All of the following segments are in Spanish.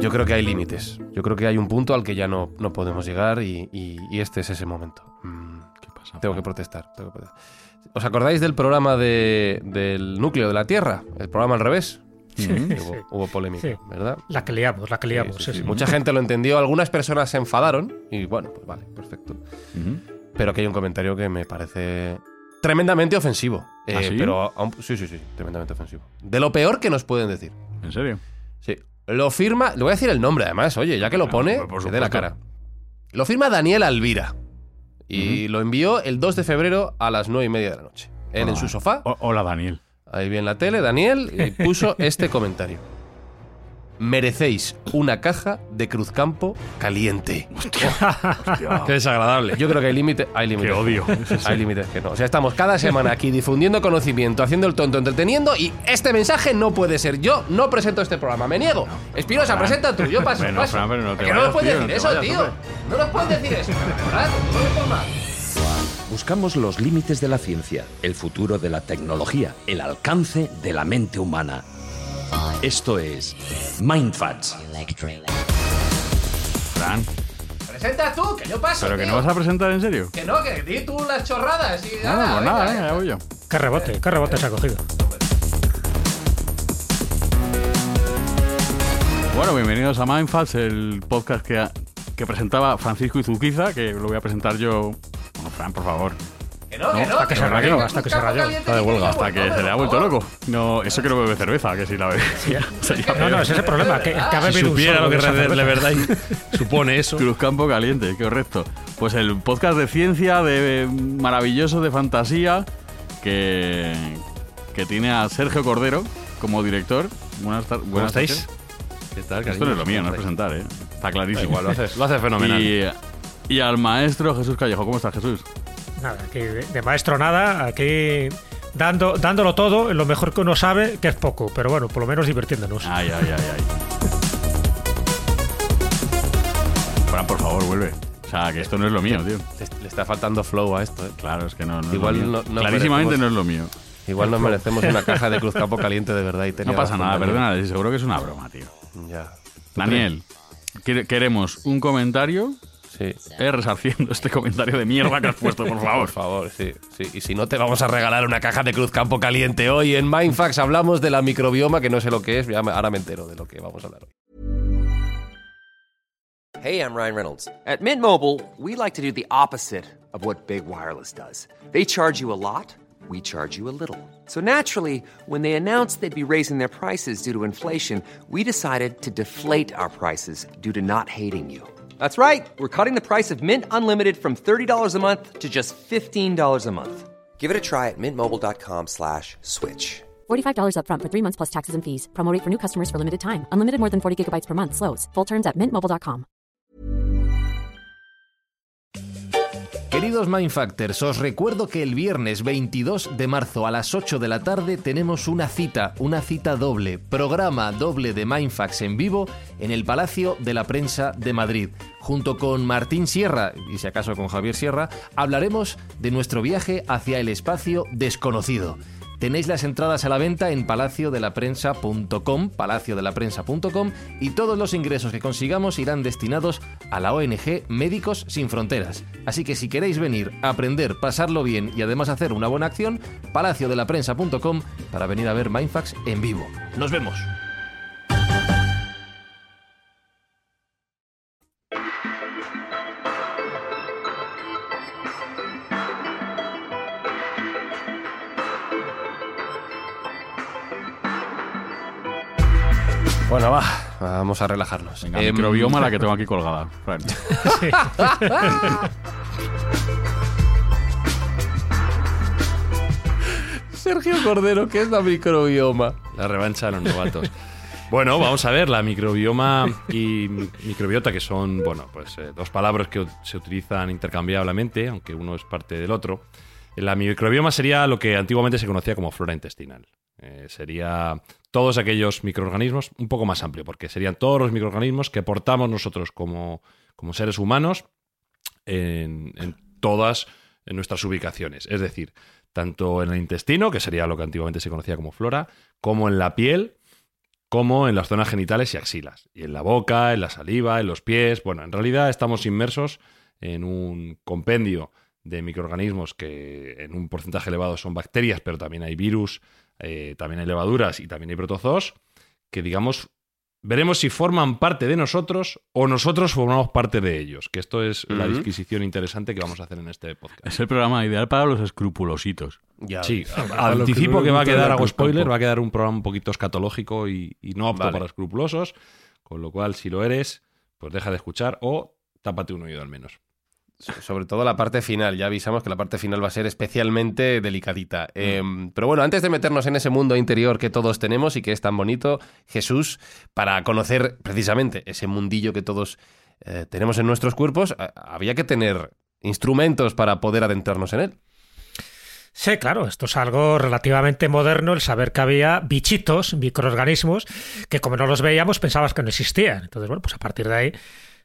Yo creo que hay límites. Yo creo que hay un punto al que ya no, no podemos llegar y, y- y este es ese momento. Mm, ¿Qué pasa? tengo que protestar. tengo que protestar. ¿Os acordáis del programa de- del núcleo de la Tierra? El programa al revés. Sí, sí. hubo, hubo polémica, Sí. ¿verdad? La que liamos, la que liamos. Mucha gente lo entendió, algunas personas se enfadaron y bueno, pues vale, perfecto. Pero que hay un comentario que me parece tremendamente ofensivo. Eh, ¿Ah, sí? Pero sí, sí, sí, tremendamente ofensivo. De lo peor que nos pueden decir. ¿En serio? Sí. Lo firma, le voy a decir el nombre además, oye, ya que lo pone, por- por que dé la cara. Lo firma Daniel Alvira. Y lo envió el 2 de febrero a las 9 y media de la noche. Él en su sofá, hola, Daniel. ahí vi en la tele, Daniel, y puso este comentario. Merecéis una caja de Cruzcampo caliente. Qué desagradable. Yo creo que hay límites. Hay límites. Qué odio. Hay límites que no. O sea, estamos cada semana aquí difundiendo conocimiento, haciendo el tonto, entreteniendo y este mensaje no puede ser. Yo no presento este programa, me niego. Espinosa, presenta tú, yo paso, Bueno, paso. Fran, pero no te que no nos puedes tío, decir no eso, vayas, tío. hombre. No nos puedes decir eso. Fran, no me pongas. Buscamos los límites de la ciencia, el futuro de la tecnología, el alcance de la mente humana. Esto es Mindfats. Fran, Presenta tú, que yo paso. ¿pero que tío. no vas a presentar en serio? Que no, que di tú las chorradas y nada, pues nada, venga, venga, ya voy yo. Qué rebote, qué rebote se ha cogido. Bueno, bienvenidos a Mindfats, el podcast que, que presentaba Francisco Izuquiza, que lo voy a presentar yo. Bueno, Fran, por favor. Que no, que No, no. hasta que se rayó, hasta que se rayó. Está de huelga, hasta que se le ha vuelto loco. No, eso que no bebe cerveza, que si la bebe. No, no, ese es el problema. Que, que ha Si bebido supiera lo que de verdad supone eso. Cruzcampo Caliente, correcto. Pues el podcast de ciencia, de maravilloso, de fantasía, que, que tiene a Sergio Cordero como director. Buenas tardes. ¿Cómo estáis? ¿Qué tal, Esto no es lo mío, no es presentar, ¿eh? Está clarísimo. igual, lo haces, lo haces fenomenal. Y, y al maestro Jesús Callejo. ¿Cómo estás, Jesús? Nada, aquí de, maestro nada, aquí dando, dándolo todo, en lo mejor que uno sabe, que es poco, pero bueno, por lo menos divirtiéndonos. Ay, ay, ay, ay. Fran, por favor, vuelve. O sea, que esto no es lo mío, tío. Le, está faltando flow a esto, ¿eh? Claro, es que no, no es Igual lo mío. no- no Clarísimamente merecemos- no es lo mío. Igual nos merecemos una caja de Cruzcampo caliente de verdad y No pasa nada, perdona, seguro que es una broma, tío. Ya. Daniel, quere- queremos un comentario Sí. eh, resarciendo este comentario de mierda que has puesto, por favor. Por favor, sí, sí. Y si no, te vamos a regalar una caja de Cruzcampo caliente. Hoy en Mindfax hablamos de la microbioma, que no sé lo que es, ahora me entero de lo que vamos a hablar hoy. Hey, I'm Ryan Reynolds. At Mint Mobile, we like to do the opposite of what Big Wireless does. They charge you a lot, we charge you a little. So naturally, when they announced they'd be raising their prices due to inflation, we decided to deflate our prices due to not hating you. That's right. We're cutting the price of Mint Unlimited from $30 a month to just $15 a month. Give it a try at mintmobile.com slash switch. $45 upfront for three months plus taxes and fees. Promo rate for new customers for limited time. Unlimited more than 40 gigabytes per month. Slows. Full terms at mintmobile.com. Queridos Mindfactors, os recuerdo que el viernes 22 de marzo a las 8 de la tarde tenemos una cita, una cita doble, programa doble de Mindfax en vivo en el Palacio de la Prensa de Madrid. Junto con Martín Sierra, y si acaso con Javier Sierra, hablaremos de nuestro viaje hacia el espacio desconocido. Tenéis las entradas a la venta en palaciodelaPrensa.com, palaciodelaPrensa.com y todos los ingresos que consigamos irán destinados a la ONG Médicos Sin Fronteras. Así que si queréis venir, aprender, pasarlo bien y además hacer una buena acción, palaciodelaPrensa.com para venir a ver Mindfax en vivo. Nos vemos. Bueno, va, vamos a relajarnos. Venga, Em, microbioma la que tengo aquí colgada. Sergio Cordero, ¿qué es la microbioma? La revancha de los novatos. Bueno, vamos a ver, la microbioma y microbiota, que son, bueno, pues eh, dos palabras que se utilizan intercambiablemente, aunque uno es parte del otro. La microbioma sería lo que antiguamente se conocía como flora intestinal. Eh, sería todos aquellos microorganismos, un poco más amplio, porque serían todos los microorganismos que portamos nosotros como, como seres humanos en, en todas nuestras ubicaciones. Es decir, tanto en el intestino, que sería lo que antiguamente se conocía como flora, como en la piel, como en las zonas genitales y axilas. Y en la boca, en la saliva, en los pies. Bueno, en realidad estamos inmersos en un compendio de microorganismos que en un porcentaje elevado son bacterias, pero también hay virus, eh, también hay levaduras y también hay protozoos, que digamos veremos si forman parte de nosotros o nosotros formamos parte de ellos, que esto es la disquisición interesante que vamos a hacer en este podcast. Es el programa ideal para los escrupulositos. Ya. Sí, anticipo que va a quedar, da hago spoiler, va a quedar un programa un poquito escatológico y, y no apto Vale. para escrupulosos, con lo cual si lo eres, pues deja de escuchar o tápate un oído al menos. So- Sobre todo la parte final. Ya avisamos que la parte final va a ser especialmente delicadita. Eh, pero bueno, antes de meternos en ese mundo interior que todos tenemos y que es tan bonito, Jesús, para conocer precisamente ese mundillo que todos eh, tenemos en nuestros cuerpos, había que tener instrumentos para poder adentrarnos en él. Sí, claro, esto es algo relativamente moderno, el saber que había bichitos, microorganismos, que como no los veíamos pensabas que no existían. Entonces, bueno, pues a partir de ahí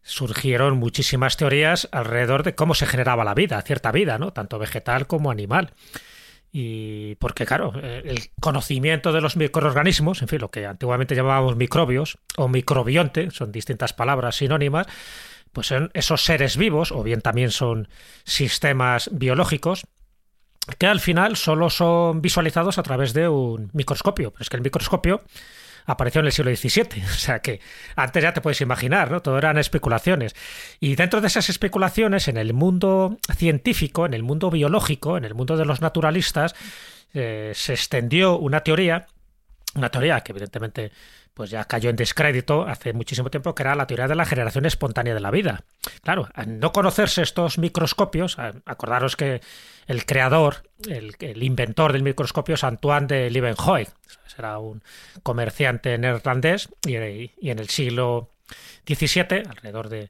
surgieron muchísimas teorías alrededor de cómo se generaba la vida, cierta vida, ¿no? Tanto vegetal como animal. Y porque, claro, eh, el conocimiento de los microorganismos, en fin, lo que antiguamente llamábamos microbios o microbionte, son distintas palabras sinónimas, pues son esos seres vivos, o bien también son sistemas biológicos, que al final solo son visualizados a través de un microscopio. Pero es que el microscopio apareció en el siglo XVII, o sea que antes ya te puedes imaginar, ¿no? Todo eran especulaciones. Y dentro de esas especulaciones, en el mundo científico, en el mundo biológico, en el mundo de los naturalistas, eh, se extendió una teoría, una teoría que evidentemente pues ya cayó en descrédito hace muchísimo tiempo, que era la teoría de la generación espontánea de la vida. Claro, al no conocerse estos microscopios, acordaros que el creador, el, el inventor del microscopio es Antoine de Leeuwenhoek, era un comerciante neerlandés y, en el siglo XVII, alrededor de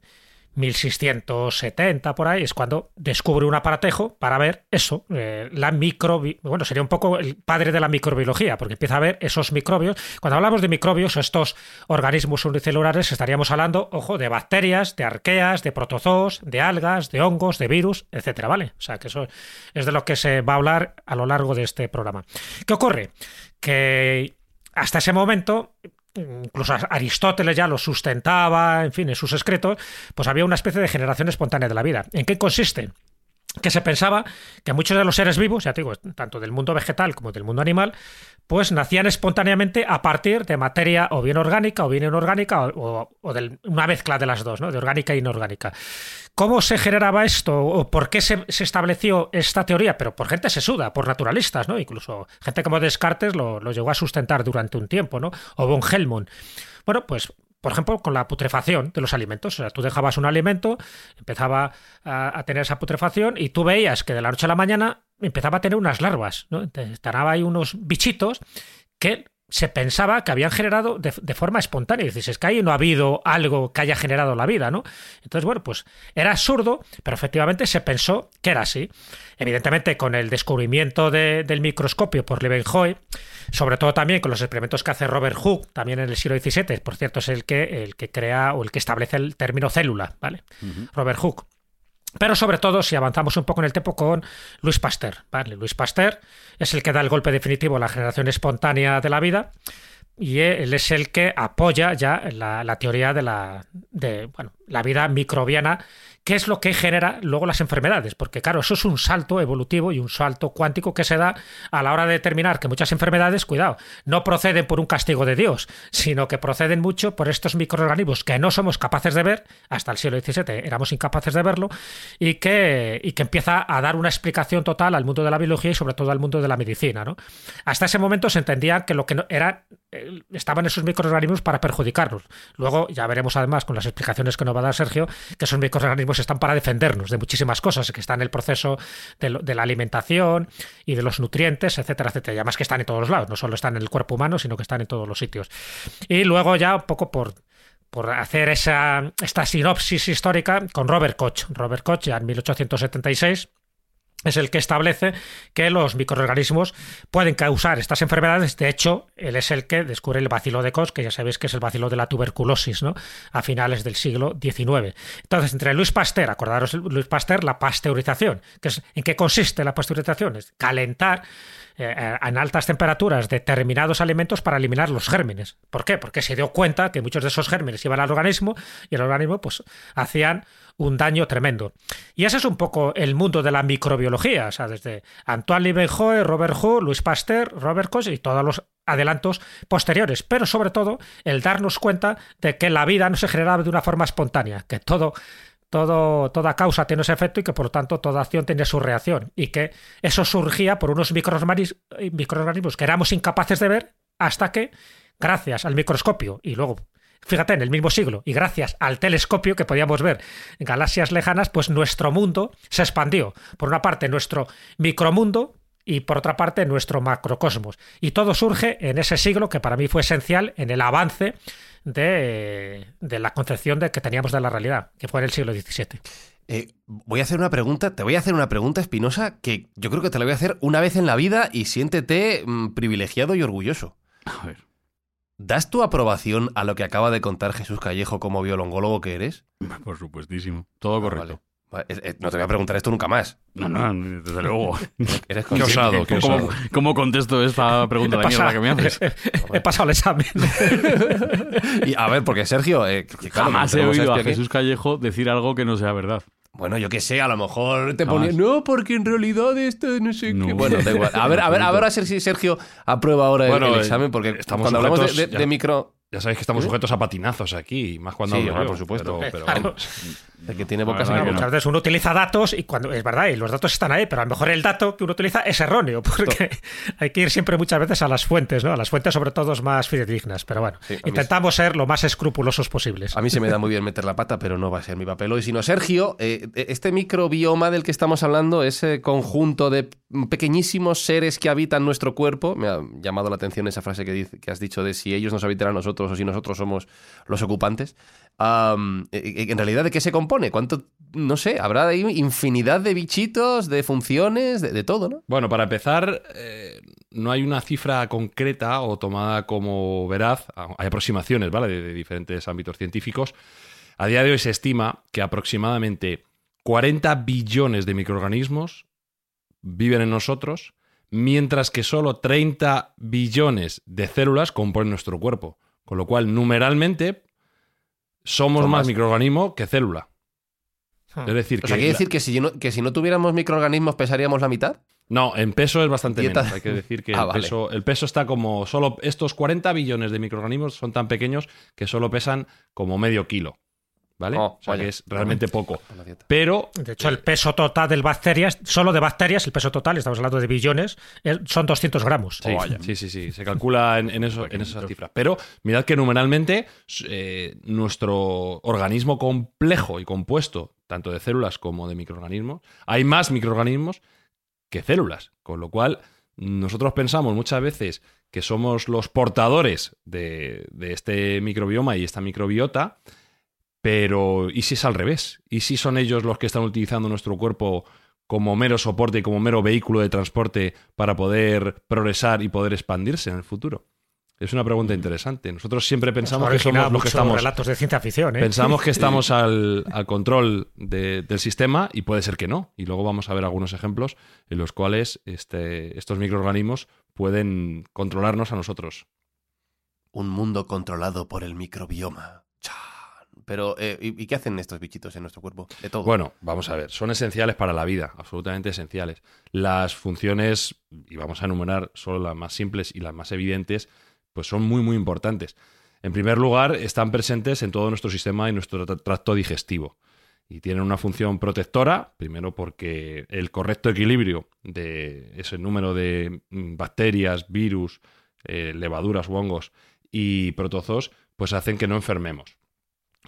1670 por ahí, es cuando descubre un aparatejo para ver eso, eh, la microbi... Bueno, sería un poco el padre de la microbiología, porque empieza a ver esos microbios. Cuando hablamos de microbios estos organismos unicelulares, estaríamos hablando, ojo, de bacterias, de arqueas, de protozoos, de algas, de hongos, de virus, etcétera, ¿vale? O sea, que eso es de lo que se va a hablar a lo largo de este programa. ¿Qué ocurre? Que hasta ese momento incluso Aristóteles ya lo sustentaba, en fin, en sus escritos, pues había una especie de generación espontánea de la vida. ¿En qué consiste? que se pensaba que muchos de los seres vivos, ya te digo, tanto del mundo vegetal como del mundo animal, pues nacían espontáneamente a partir de materia o bien orgánica o bien inorgánica o, de una mezcla de las dos, ¿no? de orgánica e inorgánica. ¿Cómo se generaba esto o por qué se, estableció esta teoría? Pero por gente sesuda, por naturalistas, ¿no? Incluso gente como Descartes lo, lo llegó a sustentar durante un tiempo, ¿no? O von Helmont. Bueno, pues por ejemplo, con la putrefacción de los alimentos. O sea, tú dejabas un alimento, empezaba a, tener esa putrefacción y tú veías que de la noche a la mañana empezaba a tener unas larvas, ¿no? Estaban ahí unos bichitos que se pensaba que habían generado de, de, forma espontánea. Y dices, es que ahí no ha habido algo que haya generado la vida, ¿no? Entonces, bueno, pues era absurdo, pero efectivamente se pensó que era así. Evidentemente, con el descubrimiento de, del microscopio por Leeuwenhoek, sobre todo también con los experimentos que hace Robert Hooke, también en el siglo XVII, por cierto, es el que, el que crea o el que establece el término célula, ¿vale? Uh -huh. Robert Hooke. Pero sobre todo, si avanzamos un poco en el tiempo con Luis Pasteur. ¿vale? Luis Pasteur es el que da el golpe definitivo a la generación espontánea de la vida y él es el que apoya ya la, teoría de la, de, bueno, la vida microbiana, que es lo que genera luego las enfermedades. Porque claro, eso es un salto evolutivo y un salto cuántico que se da a la hora de determinar que muchas enfermedades, cuidado, no proceden por un castigo de Dios, sino que proceden mucho por estos microorganismos que no somos capaces de ver, hasta el siglo XVII éramos incapaces de verlo, y que, y que empieza a dar una explicación total al mundo de la biología y sobre todo al mundo de la medicina. ¿no? Hasta ese momento se entendía que lo que no, era estaban esos microorganismos para perjudicarnos. Luego ya veremos además con las explicaciones que nos va a dar Sergio que esos microorganismos microorganismos están para defendernos de muchísimas cosas, que están en el proceso de, de, la alimentación y de los nutrientes, etcétera, etcétera. Y además que están en todos lados, no solo están en el cuerpo humano, sino que están en todos los sitios. Y luego ya un poco por por hacer esa, esta sinopsis histórica con Robert Koch. Robert Koch ya en 1876 es el que establece que los microorganismos pueden causar estas enfermedades. De hecho, él es el que descubre el bacilo de Koch, que ya sabéis que es el bacilo de la tuberculosis, ¿no? A finales del siglo XIX. Entonces, entre Luis Pasteur, acordaros Luis Pasteur, la pasteurización, que es en qué consiste la pasteurización, es calentar eh, en altas temperaturas determinados alimentos para eliminar los gérmenes. ¿Por qué? Porque se dio cuenta que muchos de esos gérmenes iban al organismo y el organismo pues hacían un daño tremendo. Y ese es un poco el mundo de la microbiología, o sea, desde Antoine Leeuwenhoek, Robert Hu, Louis Pasteur, Robert Koch y todos los adelantos posteriores, pero sobre todo el darnos cuenta de que la vida no se generaba de una forma espontánea, que todo todo, toda causa tiene ese efecto y que por lo tanto toda acción tiene su reacción y que eso surgía por unos microorganismos que éramos incapaces de ver hasta que, gracias al microscopio y luego fíjate, en el mismo siglo, y gracias al telescopio que podíamos ver en galaxias lejanas, pues nuestro mundo se expandió. Por una parte, nuestro micromundo y por otra parte, nuestro macrocosmos. Y todo surge en ese siglo que para mí fue esencial en el avance de, la concepción de que teníamos de la realidad, que fue en el siglo XVII. Eh, voy a hacer una pregunta, te voy a hacer una pregunta espinosa que yo creo que te la voy a hacer una vez en la vida y siéntete mm, privilegiado y orgulloso. A ver. ¿Das tu aprobación a lo que acaba de contar Jesús Callejo como biolongólogo que eres? Por supuestísimo. Todo ah, correcto. No te voy a preguntar esto nunca más. No, no, desde luego. Eres qué osado, qué ¿Cómo, ¿Cómo, contesto esta pregunta de mierda que me haces? He pasado el examen. y a ver, porque Sergio... Eh, Jamás he oído a Jesús Callejo decir algo que no sea verdad. Bueno, yo qué sé, a lo mejor te ponía. No, porque en realidad esto no sé qué. Bueno, da igual. A ver, a ver, a ver, a ver si Sergio aprueba ahora el, examen, porque estamos cuando hablamos de, micro. Ya sabéis que estamos sujetos a patinazos aquí, más cuando sí, por supuesto. Pero, el que tiene boca Muchas veces uno utiliza datos y cuando es verdad, y los datos están ahí, pero a lo mejor el dato que uno utiliza es erróneo, porque hay que ir siempre muchas veces a las fuentes, ¿no? A las fuentes sobre todo más fidedignas. Pero bueno, intentamos ser lo más escrupulosos posibles. A mí se me da muy bien meter la pata, pero no va a ser mi papel hoy. Sino, Sergio, eh, este microbioma del que estamos hablando, ese conjunto de pequeñísimos seres que habitan nuestro cuerpo, me ha llamado la atención esa frase que, que has dicho de si ellos nos habitan a nosotros o si nosotros somos los ocupantes. En realidad, ¿de qué se compone? ¿Cuánto, no sé, habrá ahí infinidad de bichitos, de funciones, de, todo, ¿no? Bueno, para empezar, eh, no hay una cifra concreta o tomada como veraz. Hay aproximaciones, ¿vale? De, de diferentes ámbitos científicos. A día de hoy se estima que aproximadamente 40 billones de microorganismos viven en nosotros, mientras que solo 30 billones de células componen nuestro cuerpo. Con lo cual, numeralmente, somos más microorganismo que célula. Hmm. Es decir, que. ¿Quiere decir que si, no, que si no tuviéramos microorganismos pesaríamos la mitad? No, en peso es bastante menos. Hay que decir que ah, el, peso, el, peso, está como solo. Estos 40 billones de microorganismos son tan pequeños que solo pesan como medio kilo. ¿Vale? Oh, o sea que es realmente poco. Pero. De hecho, el peso total de bacterias, solo de bacterias, el peso total, estamos hablando de billones, son 200 gramos. Sí, oh, sí, sí, sí, Se calcula en, eso, en esas cifras. Pero mirad que numeralmente eh, nuestro organismo complejo y compuesto, tanto de células como de microorganismos, hay más microorganismos que células. Con lo cual, nosotros pensamos muchas veces que somos los portadores de, de este microbioma y esta microbiota pero, ¿y si es al revés? ¿Y si son ellos los que están utilizando nuestro cuerpo como mero soporte y como mero vehículo de transporte para poder progresar y poder expandirse en el futuro? Es una pregunta interesante. Nosotros siempre pensamos que somos los que estamos. relatos de ciencia ficción. ¿eh? Pensamos que estamos al, control del sistema y puede ser que no. Y luego vamos a ver algunos ejemplos en los cuales este, estos microorganismos pueden controlarnos a nosotros. Un mundo controlado por el microbioma. Pero, eh, ¿y, qué hacen estos bichitos en nuestro cuerpo? Bueno, vamos a ver, son esenciales para la vida, absolutamente esenciales. Las funciones, y vamos a enumerar solo las más simples y las más evidentes, pues son muy, muy importantes. En primer lugar, están presentes en todo nuestro sistema y nuestro tracto digestivo. Y tienen una función protectora, primero porque el correcto equilibrio de ese número de mm, bacterias, virus, eh, levaduras hongos y protozoos, pues hacen que no enfermemos.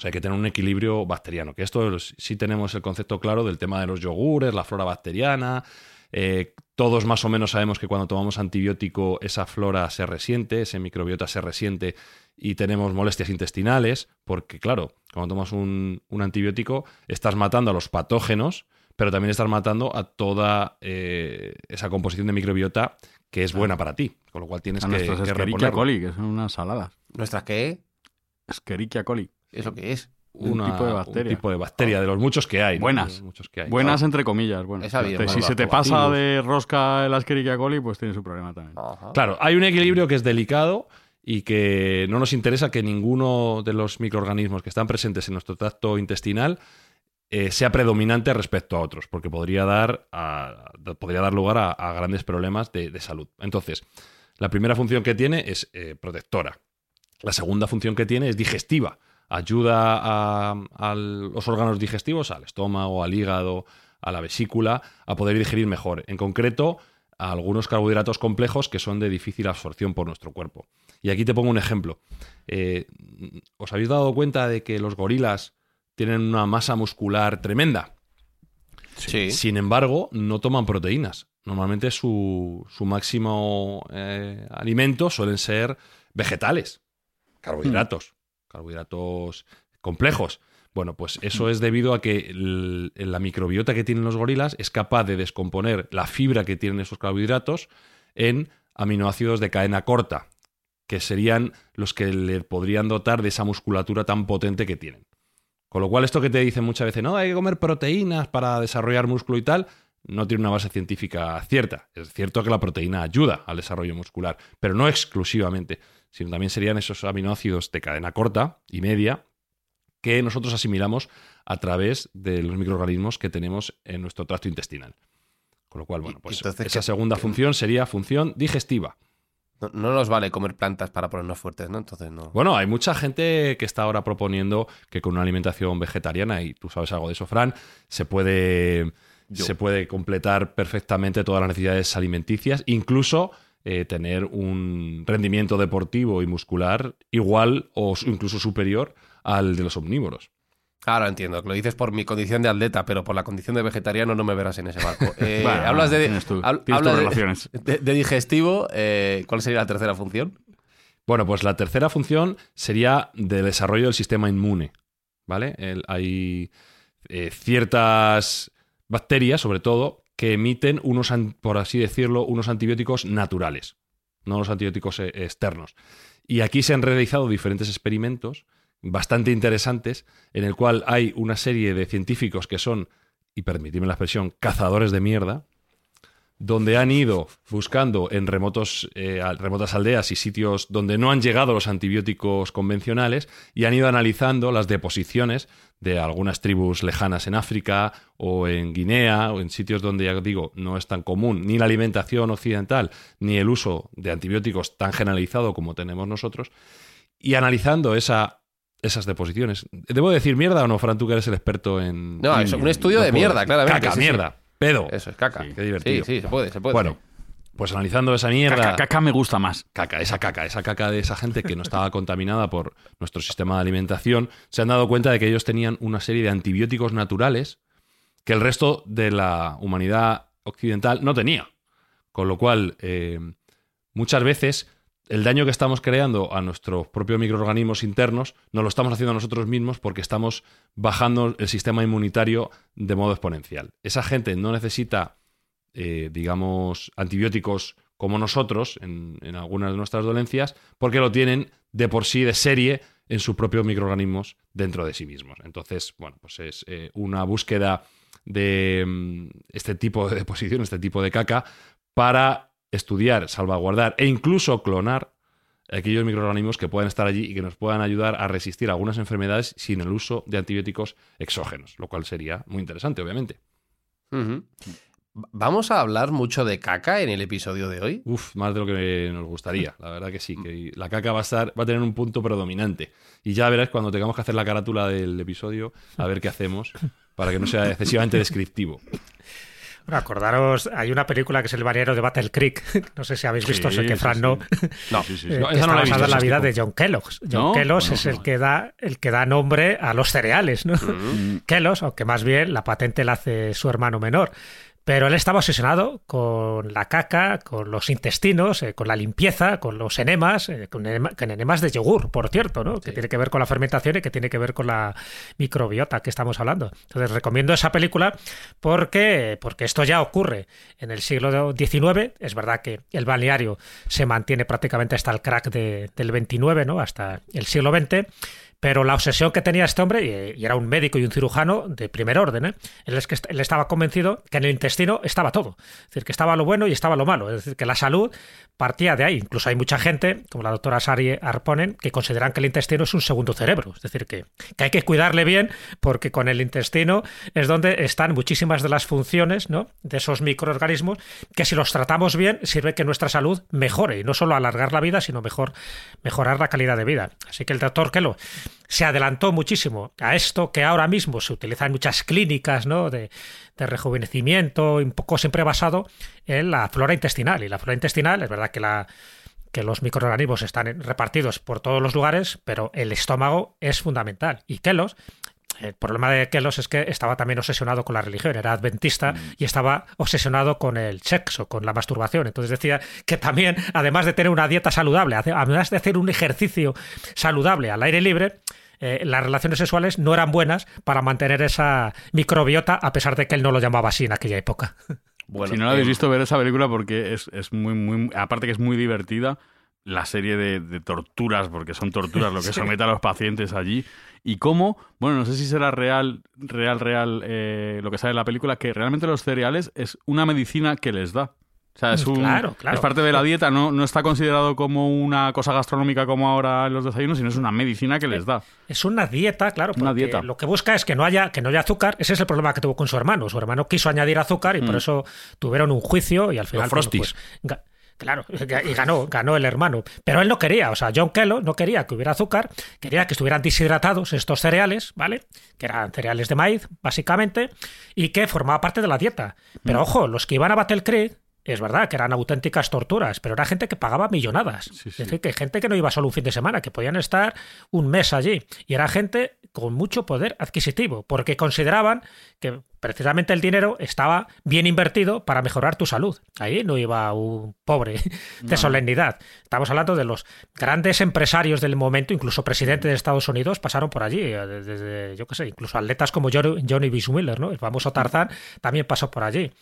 O sea, hay que tener un equilibrio bacteriano. Que esto sí tenemos el concepto claro del tema de los yogures, la flora bacteriana. Eh, todos más o menos sabemos que cuando tomamos antibiótico esa flora se resiente, ese microbiota se resiente y tenemos molestias intestinales, porque claro, cuando tomas un, antibiótico estás matando a los patógenos, pero también estás matando a toda eh, esa composición de microbiota que es buena para ti, con lo cual tienes que, que coli, que son unas saladas. ¿Nuestras qué? Escherichia coli. ¿Eso qué es? un tipo de bacteria. Un tipo de bacteria, de los muchos que hay. Buenas. Muchos que hay. Buenas entre comillas. Bueno, si se te pasa de rosca el Escherichia coli, pues tiene su problema también. Claro, hay un equilibrio que es delicado y que no nos interesa que ninguno de los microorganismos que están presentes en nuestro tracto intestinal eh, sea predominante respecto a otros, porque podría dar, podría dar lugar a, grandes problemas de, salud. Entonces, la primera función que tiene es eh, protectora. La segunda función que tiene es digestiva ayuda a, los órganos digestivos, al estómago, al hígado, a la vesícula, a poder digerir mejor. En concreto, a algunos carbohidratos complejos que son de difícil absorción por nuestro cuerpo. Y aquí te pongo un ejemplo. Eh, ¿Os habéis dado cuenta de que los gorilas tienen una masa muscular tremenda? Sí. Sin embargo, no toman proteínas. Normalmente su, máximo eh, alimento suelen ser vegetales, carbohidratos carbohidratos complejos. Bueno, pues eso es debido a que la microbiota que tienen los gorilas es capaz de descomponer la fibra que tienen esos carbohidratos en aminoácidos de cadena corta, que serían los que le podrían dotar de esa musculatura tan potente que tienen. Con lo cual, esto que te dicen muchas veces, no, hay que comer proteínas para desarrollar músculo y tal, no tiene una base científica cierta. Es cierto que la proteína ayuda al desarrollo muscular, pero no exclusivamente sino también serían esos aminoácidos de cadena corta y media que nosotros asimilamos a través de los microorganismos que tenemos en nuestro tracto intestinal. Con lo cual, bueno, pues esa segunda función sería función digestiva. No, nos vale comer plantas para ponernos fuertes, ¿no? Entonces no. Bueno, hay mucha gente que está ahora proponiendo que con una alimentación vegetariana, y tú sabes algo de eso, Fran, se puede, se puede completar perfectamente todas las necesidades alimenticias, incluso eh, tener un rendimiento deportivo y muscular igual o incluso superior al de los omnívoros. Ahora entiendo, lo dices por mi condición de atleta, pero por la condición de vegetariano no me verás en ese barco. Eh, hablas de, digestivo, eh, ¿cuál sería la tercera función? Bueno, pues la tercera función sería de desarrollo del sistema inmune. ¿Vale? hay ciertas bacterias, sobre todo, que emiten unos, por así decirlo, unos antibióticos naturales, no los antibióticos eh, externos. Y aquí se han realizado diferentes experimentos bastante interesantes en el cual hay una serie de científicos que son, y permitidme la expresión, cazadores de mierda, donde han ido buscando en remotos, eh, remotas aldeas y sitios donde no han llegado los antibióticos convencionales y han ido analizando las deposiciones de algunas tribus lejanas en África o en Guinea o en sitios donde, ya digo, no es tan común ni la alimentación occidental ni el uso de antibióticos tan generalizado como tenemos nosotros y analizando esa, esas deposiciones. ¿Debo decir mierda o no, Fran, tú que eres el experto en... No, es un estudio de mierda, claramente. Caca, mierda. Pedo. Eso es caca. Qué divertido. Sí, sí, se puede, se puede. Bueno, pues analizando esa mierda. Caca, me gusta más. Caca, esa caca, esa caca de esa gente que no estaba contaminada por nuestro sistema de alimentación, se han dado cuenta de que ellos tenían una serie de antibióticos naturales que el resto de la humanidad occidental no tenía. Con lo cual, eh, muchas veces el daño que estamos creando a nuestros propios microorganismos internos no lo estamos haciendo nosotros mismos porque estamos bajando el sistema inmunitario de modo exponencial. Esa gente no necesita, eh, digamos, antibióticos como nosotros en, algunas de nuestras dolencias porque lo tienen de por sí de serie en sus propios microorganismos dentro de sí mismos. Entonces, bueno, pues es eh, una búsqueda de mm, este tipo de deposición, este tipo de caca, para estudiar, salvaguardar e incluso clonar aquellos microorganismos que puedan estar allí y que nos puedan ayudar a resistir algunas enfermedades sin el uso de antibióticos exógenos, lo cual sería muy interesante, obviamente. ¿Vamos a hablar mucho de caca en el episodio de hoy? Uf, más de lo que nos gustaría. La verdad que sí, que la caca va a estar, va a tener un punto predominante. Y ya verás cuando tengamos que hacer la carátula del episodio, a ver qué hacemos para que no sea excesivamente descriptivo. Bueno, acordaros, hay una película que es El Barriero de Battle Creek. No sé si habéis visto, Sí, sé que Fran sí. no. No, Sí, sí. Eh, No, que esa está no la he visto, basada en la vida es de tipo- John Kellogg. John ¿No? Kellogg Bueno, es el que da el que da nombre a los cereales, ¿no? Kellogg, aunque más bien la patente la hace su hermano menor. Pero él estaba obsesionado con la caca, con los intestinos, eh, con la limpieza, con los enemas, eh, con, enema- con enemas de yogur, por cierto, ¿no? Que tiene que ver con la fermentación y que tiene que ver con la microbiota que estamos hablando. Entonces recomiendo esa película porque, porque esto ya ocurre en el siglo XIX. Es verdad que el balneario se mantiene prácticamente hasta el crack de- del XXIX, ¿no? Hasta el siglo XX. Pero la obsesión que tenía este hombre, y, era un médico y un cirujano de primer orden, ¿eh? él, es que él estaba convencido que en el intestino estaba todo. Es decir, que estaba lo bueno y estaba lo malo. Es decir, que la salud partía de ahí. Incluso hay mucha gente, como la doctora Sari Arponen, que consideran que el intestino es un segundo cerebro. Es decir, que, hay que cuidarle bien porque con el intestino es donde están muchísimas de las funciones ¿no? de esos microorganismos que si los tratamos bien sirve que nuestra salud mejore y no solo alargar la vida, sino mejor mejorar la calidad de vida. Así que el doctor Kelo se adelantó muchísimo a esto que ahora mismo se utiliza en muchas clínicas ¿no? de, de rejuvenecimiento, un poco siempre basado en la flora intestinal. Y la flora intestinal, es verdad que la que los microorganismos están repartidos por todos los lugares, pero el estómago es fundamental. Y Kelos, el problema de Kelos es que estaba también obsesionado con la religión, era adventista y estaba obsesionado con el sexo, con la masturbación. Entonces decía que también, además de tener una dieta saludable, además de hacer un ejercicio saludable al aire libre, eh, las relaciones sexuales no eran buenas para mantener esa microbiota, a pesar de que él no lo llamaba así en aquella época. Bueno, si no la habéis eh, visto, ver esa película porque es, es muy, muy. Aparte que es muy divertida, la serie de, de torturas, porque son torturas lo que somete a los pacientes allí. Y cómo, bueno, no sé si será real, real, real eh, lo que sale en la película, que realmente los cereales es una medicina que les da. O sea, es, un, Claro, claro. es parte de la dieta, no, no está considerado como una cosa gastronómica como ahora en los desayunos, sino es una medicina que les da. Es una dieta, claro, porque Una dieta. lo que busca es que no haya que no haya azúcar. Ese es el problema que tuvo con su hermano. Su hermano quiso añadir azúcar y por eso tuvieron un juicio y al final Los pues, ga- Claro, y ganó, ganó el hermano. Pero él no quería, o sea, John Kellogg no quería que hubiera azúcar, quería que estuvieran deshidratados estos cereales, ¿vale? Que eran cereales de maíz, básicamente, y que formaba parte de la dieta. Pero ojo, los que iban a Battle Creek, es verdad que eran auténticas torturas, pero era gente que pagaba millonadas. Sí, sí. Es decir, que gente que no iba solo un fin de semana, que podían estar un mes allí. Y era gente con mucho poder adquisitivo, porque consideraban que precisamente el dinero estaba bien invertido para mejorar tu salud. Ahí no iba un pobre de solemnidad. Estamos hablando de los grandes empresarios del momento, incluso presidentes de Estados Unidos pasaron por allí, eh, desde, yo qué sé, incluso atletas como Johnny, Bismiller, ¿no? El famoso Tarzán también pasó por allí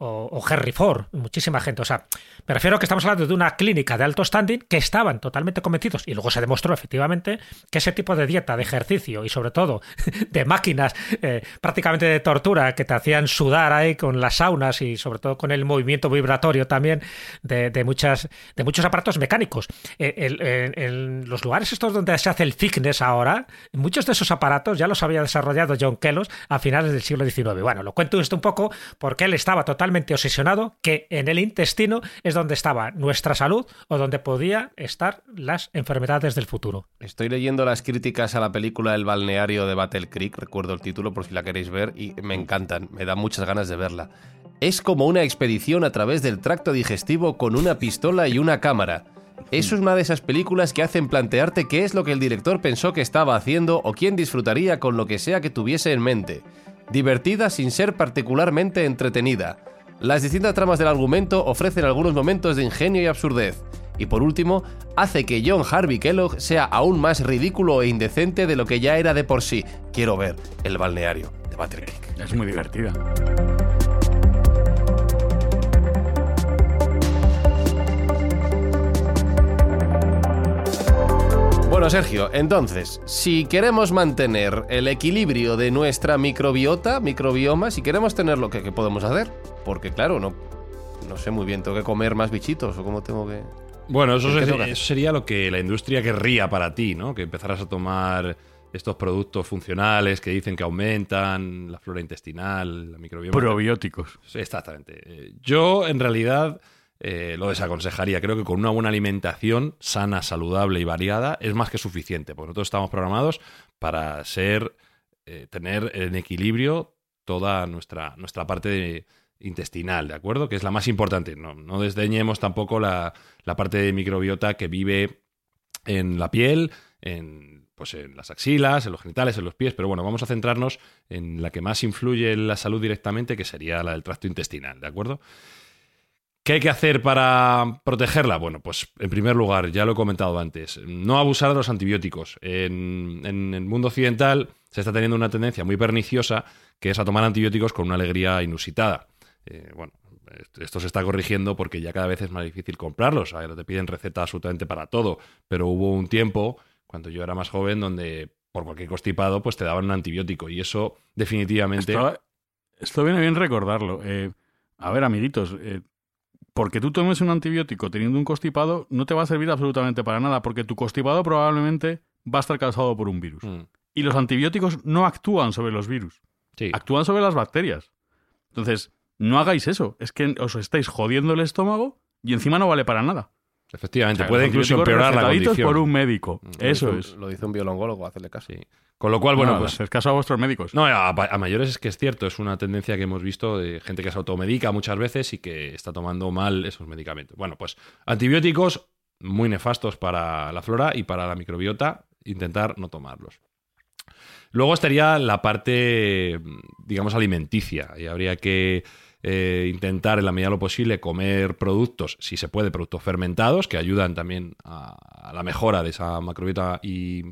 o, o Henry Ford, muchísima gente. O sea, me refiero a que estamos hablando de una clínica de alto standing que estaban totalmente convencidos y luego se demostró efectivamente que ese tipo de dieta, de ejercicio y sobre todo de máquinas eh, prácticamente de tortura que te hacían sudar ahí con las saunas y sobre todo con el movimiento vibratorio también de, muchas, de muchos aparatos mecánicos. Eh, en los lugares estos donde se hace el fitness ahora, muchos de esos aparatos ya los había desarrollado John Kellos a finales del siglo XIX. Bueno, lo cuento esto un poco porque él estaba totalmente obsesionado que en el intestino es donde estaba nuestra salud o donde podía estar las enfermedades del futuro. Estoy leyendo las críticas a la película El balneario de Battle Creek, recuerdo el título por si la queréis ver, y me encantan, me da muchas ganas de verla. Es como una expedición a través del tracto digestivo con una pistola y una cámara. Es una de esas películas que hacen plantearte qué es lo que el director pensó que estaba haciendo o quién disfrutaría con lo que sea que tuviese en mente. Divertida sin ser particularmente entretenida. Las distintas tramas del argumento ofrecen algunos momentos de ingenio y absurdez. Y por último, hace que John Harvey Kellogg sea aún más ridículo e indecente de lo que ya era de por sí. Quiero ver el balneario de Battle Creek. Es muy divertida. Bueno, Sergio, entonces, si queremos mantener el equilibrio de nuestra microbiota, microbioma, si queremos tenerlo, ¿qué, qué podemos hacer? Porque claro, no, no sé muy bien, tengo que comer más bichitos o cómo tengo que... Bueno, eso, ¿Qué se- tengo que eso sería lo que la industria querría para ti, ¿no? Que empezaras a tomar estos productos funcionales que dicen que aumentan la flora intestinal, la microbioma. Probióticos. Exactamente. Eh, Yo, en realidad, eh, lo desaconsejaría. Creo que con una buena alimentación sana, saludable y variada es más que suficiente, porque nosotros estamos programados para ser, eh, tener en equilibrio toda nuestra, nuestra parte de- intestinal, ¿de acuerdo? Que es la más importante. No, no desdeñemos tampoco la, la parte de microbiota que vive en la piel, en, pues en las axilas, en los genitales, en los pies, pero bueno, vamos a centrarnos en la que más influye en la salud directamente, que sería la del tracto intestinal, ¿de acuerdo? ¿Qué hay que hacer para protegerla? Bueno, pues en primer lugar, ya lo he comentado antes, no abusar de los antibióticos. En, el mundo occidental se está teniendo una tendencia muy perniciosa que es a tomar antibióticos con una alegría inusitada. Eh, bueno, esto se está corrigiendo porque ya cada vez es más difícil comprarlos. Ahora te piden receta absolutamente para todo. Pero hubo un tiempo, cuando yo era más joven, donde por cualquier constipado, pues te daban un antibiótico. Y eso definitivamente. Esto, esto viene bien recordarlo. Eh, a ver, amiguitos, eh, porque tú tomes un antibiótico teniendo un constipado, no te va a servir absolutamente para nada, porque tu constipado probablemente va a estar causado por un virus. Mm. Y los antibióticos no actúan sobre los virus, Sí. actúan sobre las bacterias. Entonces, no hagáis eso. Es que os estáis jodiendo el estómago y encima no vale para nada. Efectivamente, O sea, puede incluso empeorar la condición. por un médico. Mm, Eso lo es. Lo dice un biolongólogo, hacerle caso. Sí. Con lo cual, bueno, Nada, pues haced caso a vuestros médicos. No, a, a mayores es que es cierto, es una tendencia que hemos visto de gente que se automedica muchas veces y que está tomando mal esos medicamentos. Bueno, pues antibióticos muy nefastos para la flora y para la microbiota, intentar no tomarlos. Luego estaría la parte, digamos, alimenticia. Y habría que eh, intentar, en la medida de lo posible, comer productos, si se puede, productos fermentados, que ayudan también a, a la mejora de esa macrobiota y,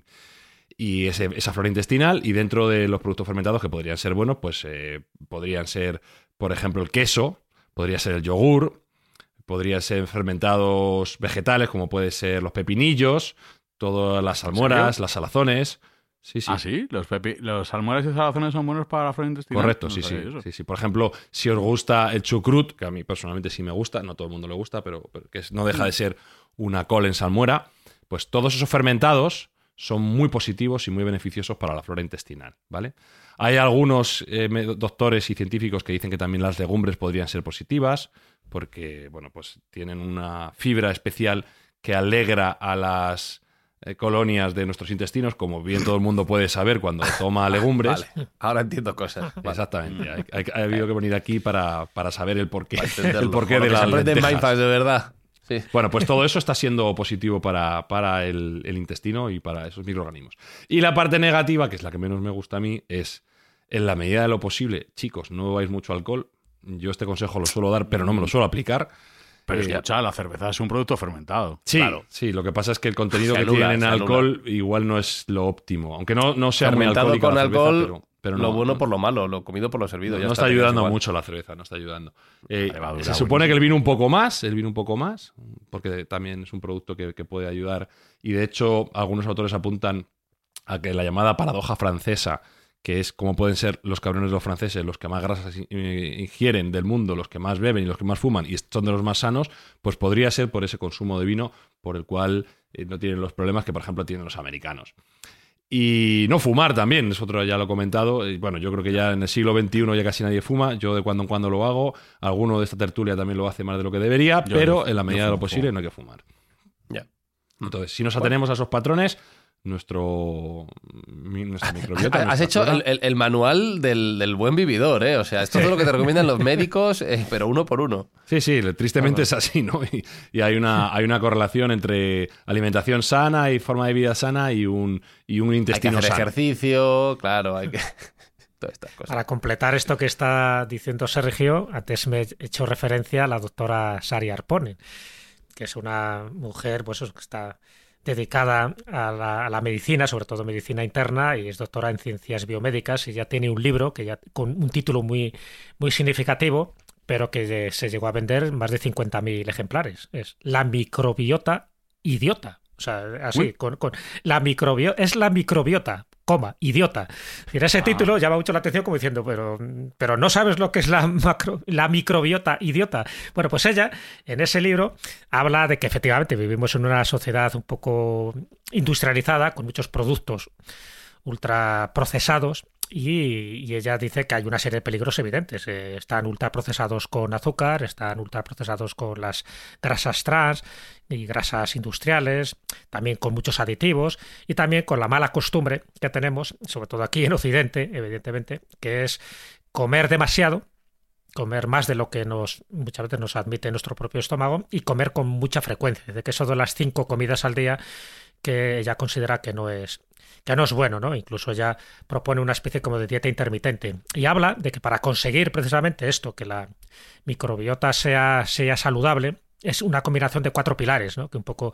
y ese- esa flora intestinal. Y dentro de los productos fermentados que podrían ser buenos, pues eh, podrían ser, por ejemplo, el queso, podría ser el yogur, podrían ser fermentados vegetales, como puede ser los pepinillos, todas las almoras, las salazones. Sí, sí. ¿Ah, sí? ¿Los, pepi- los y salazones son buenos para la flora intestinal? Correcto, No sí, sí, sí, sí. Por ejemplo, si os gusta el chucrut, que a mí personalmente sí me gusta, no todo el mundo le gusta, pero, pero que no deja de ser una col en salmuera, pues todos esos fermentados son muy positivos y muy beneficiosos para la flora intestinal, ¿vale? Hay algunos eh, doctores y científicos que dicen que también las legumbres podrían ser positivas, porque, bueno, pues tienen una fibra especial que alegra a las eh, colonias de nuestros intestinos, como bien todo el mundo puede saber cuando toma legumbres. Vale, ahora entiendo cosas. Vale. Exactamente. Hay, hay- ha habido que venir aquí para, para saber el porqué, el porqué de. Mindfucks, de verdad. Sí. Bueno, pues todo eso está siendo positivo para, para el, el intestino y para esos microorganismos. Y la parte negativa, que es la que menos me gusta a mí, es en la medida de lo posible, chicos, no bebáis mucho alcohol. Yo este consejo lo suelo dar, pero no me lo suelo aplicar. Pero Eh, escucha, la cerveza es un producto fermentado. Sí, Claro. sí, lo que pasa es que el contenido que anula, tiene en alcohol igual no es lo óptimo. Aunque no, no sea muy Fermentado alcohólica con la cerveza, alcohol, pero, pero lo no, bueno no. por lo malo, lo comido por lo servido. No, ya no está ayudando igual. mucho la cerveza, no está ayudando. Eh, se supone buenísimo. que el vino un poco más, el vino un poco más, porque también es un producto que, que puede ayudar. Y de hecho, algunos autores apuntan a que la llamada paradoja francesa, que es como pueden ser los cabrones de los franceses, los que más grasas eh, ingieren del mundo, los que más beben y los que más fuman, y son de los más sanos, pues podría ser por ese consumo de vino por el cual eh, no tienen los problemas que, por ejemplo, tienen los americanos. Y no fumar también, es otro, ya lo he comentado. Y bueno, yo creo que ya en el siglo XXI ya casi nadie fuma. Yo de cuando en cuando lo hago. Alguno de esta tertulia también lo hace más de lo que debería, Yo- pero en la medida de lo posible fumo. no hay que fumar. Ya. Entonces, si nos atenemos a esos patrones, nuestro, mi- nuestra microbiota. Has nuestra hecho el, el- el manual del, del buen vividor, ¿eh? O sea, esto es todo lo que te recomiendan los médicos, eh, pero uno por uno. Sí, sí, tristemente es así, ¿no? Y, y hay, una, hay una correlación entre alimentación sana y forma de vida sana y un, y un Hay que intestino hacer sano. ejercicio, claro, hay que... Todas estas cosas. Para completar esto que está diciendo Sergio, antes me he hecho referencia a la doctora Sari Arponen, que es una mujer pues, eso, que está dedicada a la, a la medicina, sobre todo medicina interna, y es doctora en ciencias biomédicas y ya tiene un libro que ya, con un título muy, muy significativo, pero que se llegó a vender más de 50.000 ejemplares. Es La microbiota idiota. O sea, así, con, con la microbiota, es la microbiota, coma, idiota. Mira, ese título llama mucho la atención como diciendo, pero, pero no sabes lo que es la, macro, la microbiota idiota. Bueno, pues ella en ese libro habla de que efectivamente vivimos en una sociedad un poco industrializada, con muchos productos ultraprocesados. Y, y ella dice que hay una serie de peligros evidentes. Eh, están ultraprocesados con azúcar, están ultraprocesados con las grasas trans y grasas industriales, también con muchos aditivos y también con la mala costumbre que tenemos, sobre todo aquí en Occidente, evidentemente, que es comer demasiado, comer más de lo que nos muchas veces nos admite nuestro propio estómago y comer con mucha frecuencia, de que eso de las cinco comidas al día que ella considera que no es que no es bueno, ¿no? Incluso ya propone una especie como de dieta intermitente y habla de que para conseguir precisamente esto, que la microbiota sea, sea saludable, es una combinación de cuatro pilares, ¿no? Que un poco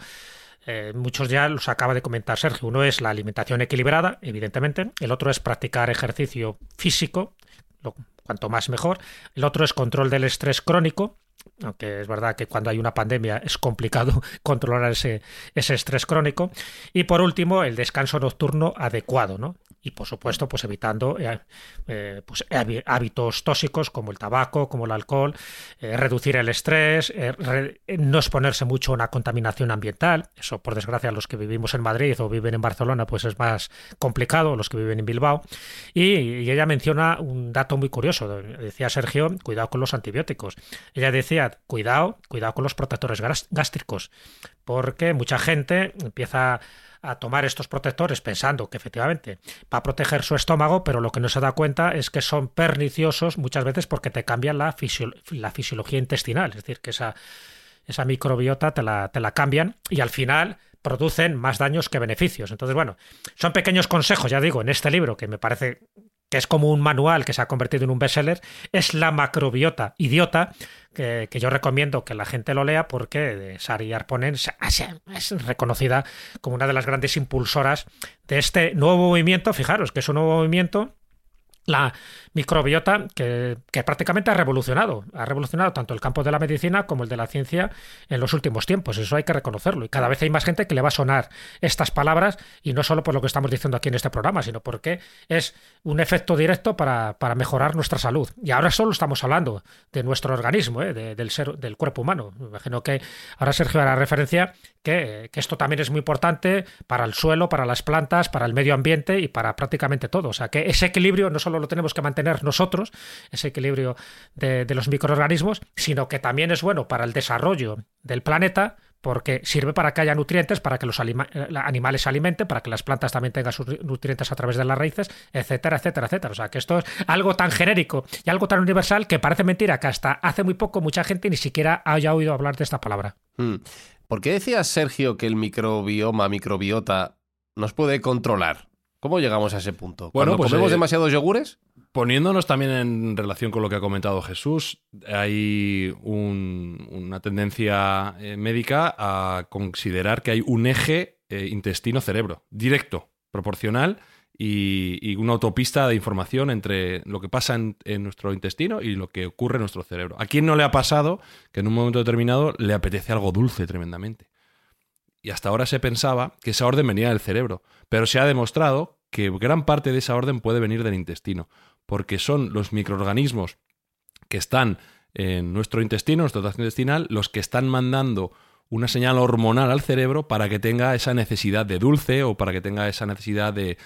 eh, muchos ya los acaba de comentar Sergio. Uno es la alimentación equilibrada, evidentemente. El otro es practicar ejercicio físico, lo, cuanto más mejor. El otro es control del estrés crónico, aunque es verdad que cuando hay una pandemia es complicado controlar ese, estrés crónico. Y por último, el descanso nocturno adecuado, ¿no? Y por supuesto pues evitando eh, eh, pues, hábitos tóxicos como el tabaco, como el alcohol, eh, reducir el estrés, no exponerse mucho a una contaminación ambiental, eso por desgracia los que vivimos en Madrid o viven en Barcelona pues es más complicado, los que viven en Bilbao, y, ella menciona un dato muy curioso, decía Sergio, cuidado con los antibióticos, ella decía, cuidado, cuidado con los protectores gástricos, porque mucha gente empieza tomar estos protectores pensando que efectivamente va a proteger su estómago, pero lo que no se da cuenta es que son perniciosos muchas veces porque te cambian la, la fisiología intestinal, es decir, que esa, esa microbiota te la, te la cambian y al final producen más daños que beneficios. Entonces, bueno, son pequeños consejos, ya digo, en este libro que me parece que es como un manual que se ha convertido en un bestseller, es la macrobiota idiota, que, yo recomiendo que la gente lo lea porque Sari Arponen es reconocida como una de las grandes impulsoras de este nuevo movimiento. Fijaros que es un nuevo movimiento la microbiota que, prácticamente ha revolucionado, ha revolucionado tanto el campo de la medicina como el de la ciencia en los últimos tiempos, eso hay que reconocerlo. Y cada vez hay más gente que le va a sonar estas palabras, y no solo por lo que estamos diciendo aquí en este programa, sino porque es un efecto directo para, mejorar nuestra salud. Y ahora solo estamos hablando de nuestro organismo, ¿eh? del ser, del cuerpo humano. Me imagino que ahora Sergio hará referencia que, que esto también es muy importante para el suelo, para las plantas, para el medio ambiente y para prácticamente todo. O sea que ese equilibrio no solo lo tenemos que mantener nosotros, ese equilibrio de, los microorganismos, sino que también es bueno para el desarrollo del planeta, porque sirve para que haya nutrientes, para que los eh, animales se alimenten, para que las plantas también tengan sus nutrientes a través de las raíces, etcétera, etcétera, etcétera. O sea, que esto es algo tan genérico y algo tan universal que parece mentira que hasta hace muy poco mucha gente ni siquiera haya oído hablar de esta palabra. Hmm. ¿Por qué decías, Sergio, que el microbioma, microbiota, nos puede controlar? ¿Cómo llegamos a ese punto? Bueno, pues, comemos eh, demasiados yogures? Poniéndonos también en relación con lo que ha comentado Jesús, hay una tendencia eh, médica a considerar que hay un eje eh, intestino-cerebro, directo, proporcional, y, una autopista de información entre lo que pasa en, nuestro intestino y lo que ocurre en nuestro cerebro. ¿A quién no le ha pasado que en un momento determinado le apetece algo dulce tremendamente? Y hasta ahora se pensaba que esa orden venía del cerebro, pero se ha demostrado que gran parte de esa orden puede venir del intestino, porque son los microorganismos que están en nuestro intestino, nuestro tracto intestinal, los que están mandando una señal hormonal al cerebro para que tenga esa necesidad de dulce o para que tenga esa necesidad de,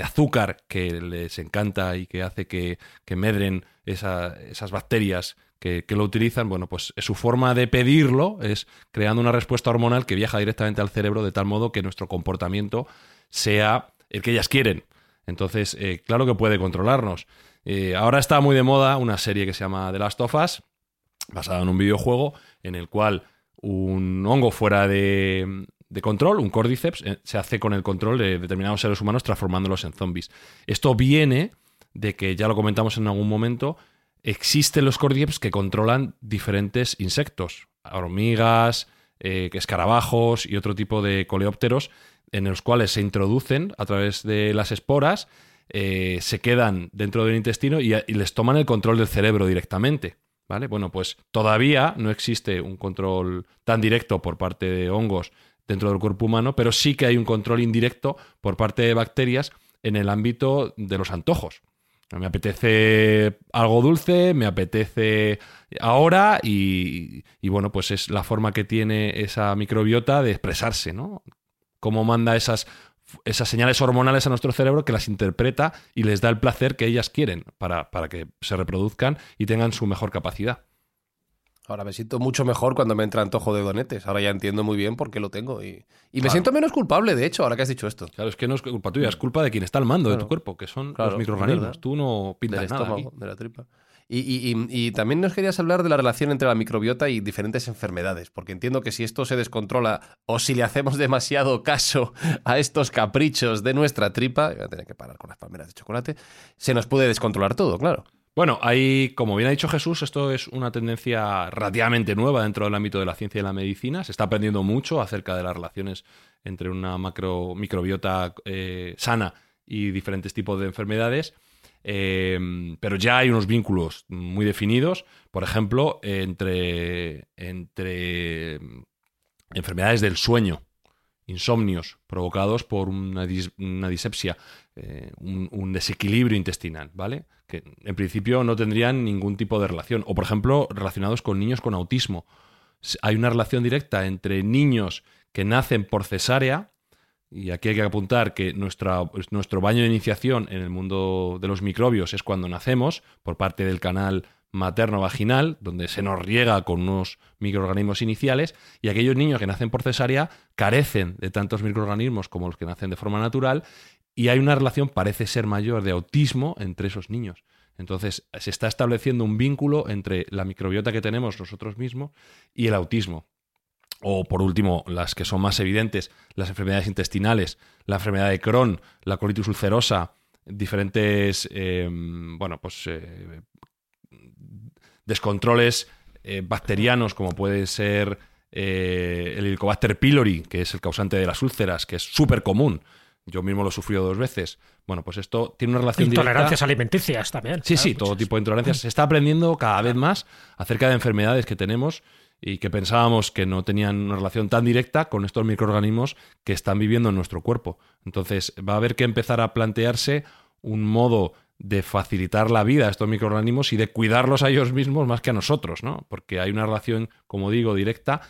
azúcar que les encanta y que hace que, medren esas bacterias que, lo utilizan, bueno, pues su forma de pedirlo es creando una respuesta hormonal que viaja directamente al cerebro de tal modo que nuestro comportamiento sea el que ellas quieren. Entonces, eh, claro que puede controlarnos. Eh, ahora está muy de moda una serie que se llama The Last of Us, basada en un videojuego en el cual un hongo fuera de, control, un cordyceps, eh, se hace con el control de determinados seres humanos transformándolos en zombies. Esto viene de que, ya lo comentamos en algún momento, existen los cordieps que controlan diferentes insectos, hormigas, eh, escarabajos y otro tipo de coleópteros, en los cuales se introducen a través de las esporas, eh, se quedan dentro del intestino y, les toman el control del cerebro directamente. ¿Vale? Bueno, pues todavía no existe un control tan directo por parte de hongos dentro del cuerpo humano, pero sí que hay un control indirecto por parte de bacterias en el ámbito de los antojos. Me apetece algo dulce, me apetece ahora y, bueno, pues es la forma que tiene esa microbiota de expresarse, ¿no? Cómo manda esas, esas señales hormonales a nuestro cerebro que las interpreta y les da el placer que ellas quieren para, para que se reproduzcan y tengan su mejor capacidad. Ahora me siento mucho mejor cuando me entra antojo de donetes. Ahora ya entiendo muy bien por qué lo tengo. Y, me siento menos culpable, de hecho, ahora que has dicho esto. Claro, es que no es culpa tuya, es culpa de quien está al mando de tu cuerpo, que son los microorganismos. Tú no pintas Del nada estómago, de la tripa. Y, y- y- y también nos querías hablar de la relación entre la microbiota y diferentes enfermedades, porque entiendo que si esto se descontrola o si le hacemos demasiado caso a estos caprichos de nuestra tripa, voy a tener que parar con las palmeras de chocolate, se nos puede descontrolar todo, claro. Bueno, hay, como bien ha dicho Jesús, esto es una tendencia relativamente nueva dentro del ámbito de la ciencia y la medicina. Se está aprendiendo mucho acerca de las relaciones entre una macro, microbiota eh, sana y diferentes tipos de enfermedades. Eh, pero ya hay unos vínculos muy definidos, por ejemplo, entre, entre enfermedades del sueño, insomnios provocados por una, dis- una disepsia, eh, un, desequilibrio intestinal, ¿vale? Que en principio no tendrían ningún tipo de relación. O, por ejemplo, relacionados con niños con autismo. Hay una relación directa entre niños que nacen por cesárea, y aquí hay que apuntar que nuestra, nuestro baño de iniciación en el mundo de los microbios es cuando nacemos, por parte del canal materno-vaginal, donde se nos riega con unos microorganismos iniciales, y aquellos niños que nacen por cesárea carecen de tantos microorganismos como los que nacen de forma natural, y hay una relación, parece ser mayor, de autismo entre esos niños. Entonces, se está estableciendo un vínculo entre la microbiota que tenemos nosotros mismos y el autismo. O por último, las que son más evidentes, las enfermedades intestinales, la enfermedad de Crohn, la colitis ulcerosa, diferentes, eh, bueno, pues eh, descontroles eh, bacterianos como puede ser eh, el Helicobacter pylori, que es el causante de las úlceras, que es súper común. Yo mismo lo he sufrido dos veces. Bueno, pues esto tiene una relación directa- Intolerancias alimenticias también. Sí, claro, sí, todo tipo de intolerancias. Se está aprendiendo cada vez más acerca de enfermedades que tenemos y que pensábamos que no tenían una relación tan directa con estos microorganismos que están viviendo en nuestro cuerpo. Entonces va a haber que empezar a plantearse un modo de facilitar la vida a estos microorganismos y de cuidarlos a ellos mismos más que a nosotros, ¿no? Porque hay una relación, como digo, directa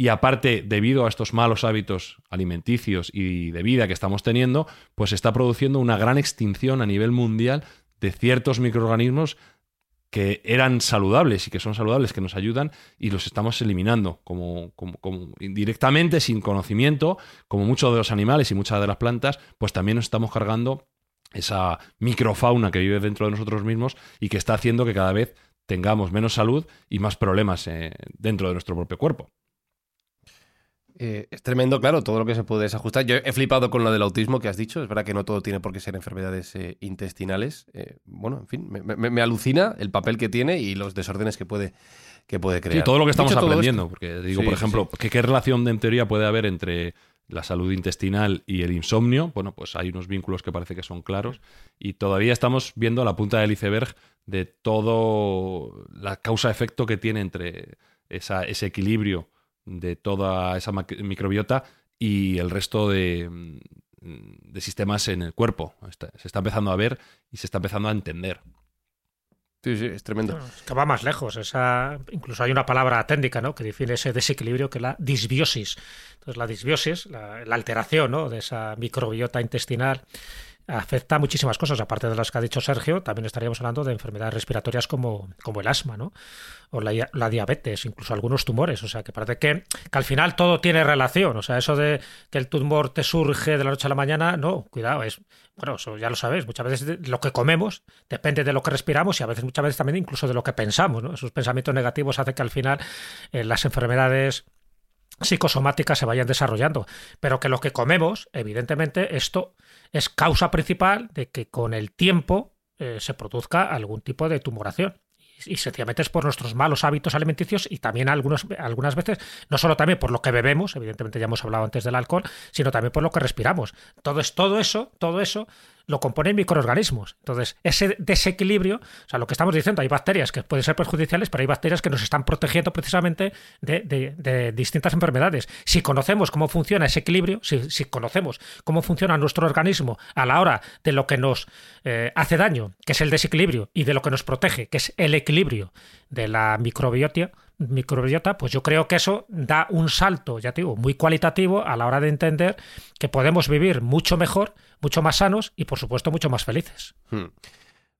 y aparte, debido a estos malos hábitos alimenticios y de vida que estamos teniendo, pues está produciendo una gran extinción a nivel mundial de ciertos microorganismos que eran saludables y que son saludables, que nos ayudan y los estamos eliminando como, como, indirectamente, sin conocimiento, como muchos de los animales y muchas de las plantas, pues también nos estamos cargando esa microfauna que vive dentro de nosotros mismos y que está haciendo que cada vez tengamos menos salud y más problemas eh, dentro de nuestro propio cuerpo. Eh, es tremendo, claro, todo lo que se puede desajustar. Yo he flipado con lo del autismo que has dicho. Es verdad que no todo tiene por qué ser enfermedades eh, intestinales. Eh, bueno, en fin, me, me- me alucina el papel que tiene y los desórdenes que puede, que puede crear. Sí, todo lo que estamos Dicho aprendiendo, porque digo, Sí, por ejemplo, sí. ¿qué, qué relación en teoría puede haber entre la salud intestinal y el insomnio? Bueno, pues hay unos vínculos que parece que son claros y todavía estamos viendo la punta del iceberg de todo la causa-efecto que tiene entre esa- ese equilibrio de toda esa microbiota y el resto de, de sistemas en el cuerpo. Se está empezando a ver y se está empezando a entender. Sí, sí, es tremendo. Es que va más lejos. Esa, incluso hay una palabra técnica ¿no? que define ese desequilibrio que es la disbiosis. Entonces, la disbiosis, la, la alteración ¿no? de esa microbiota intestinal, afecta muchísimas cosas. Aparte de las que ha dicho Sergio, también estaríamos hablando de enfermedades respiratorias como, como el asma, ¿no? O la, diabetes, incluso algunos tumores. O sea, que parece que, que al final todo tiene relación. O sea, eso de que el tumor te surge de la noche a la mañana, no, cuidado, es bueno, eso ya lo sabéis, muchas veces lo que comemos depende de lo que respiramos y a veces, muchas veces también incluso de lo que pensamos. Esos pensamientos negativos hacen que al final eh, las enfermedades psicosomáticas se vayan desarrollando, pero que lo que comemos, evidentemente, esto es causa principal de que con el tiempo eh, se produzca algún tipo de tumoración. Y sencillamente es por nuestros malos hábitos alimenticios y también algunos, algunas veces, no solo también por lo que bebemos, evidentemente ya hemos hablado antes del alcohol, sino también por lo que respiramos. Todo, es, todo eso, todo eso lo componen microorganismos. Entonces, ese desequilibrio, o sea, lo que estamos diciendo, hay bacterias que pueden ser perjudiciales, pero hay bacterias que nos están protegiendo precisamente de, distintas enfermedades. Si conocemos cómo funciona ese equilibrio, si, si conocemos cómo funciona nuestro organismo a la hora de lo que nos eh, hace daño, que es el desequilibrio, y de lo que nos protege, que es el equilibrio de la microbiota, microbiota, pues yo creo que eso da un salto, ya te digo, muy cualitativo a la hora de entender que podemos vivir mucho mejor, mucho más sanos y por supuesto mucho más felices. Hmm.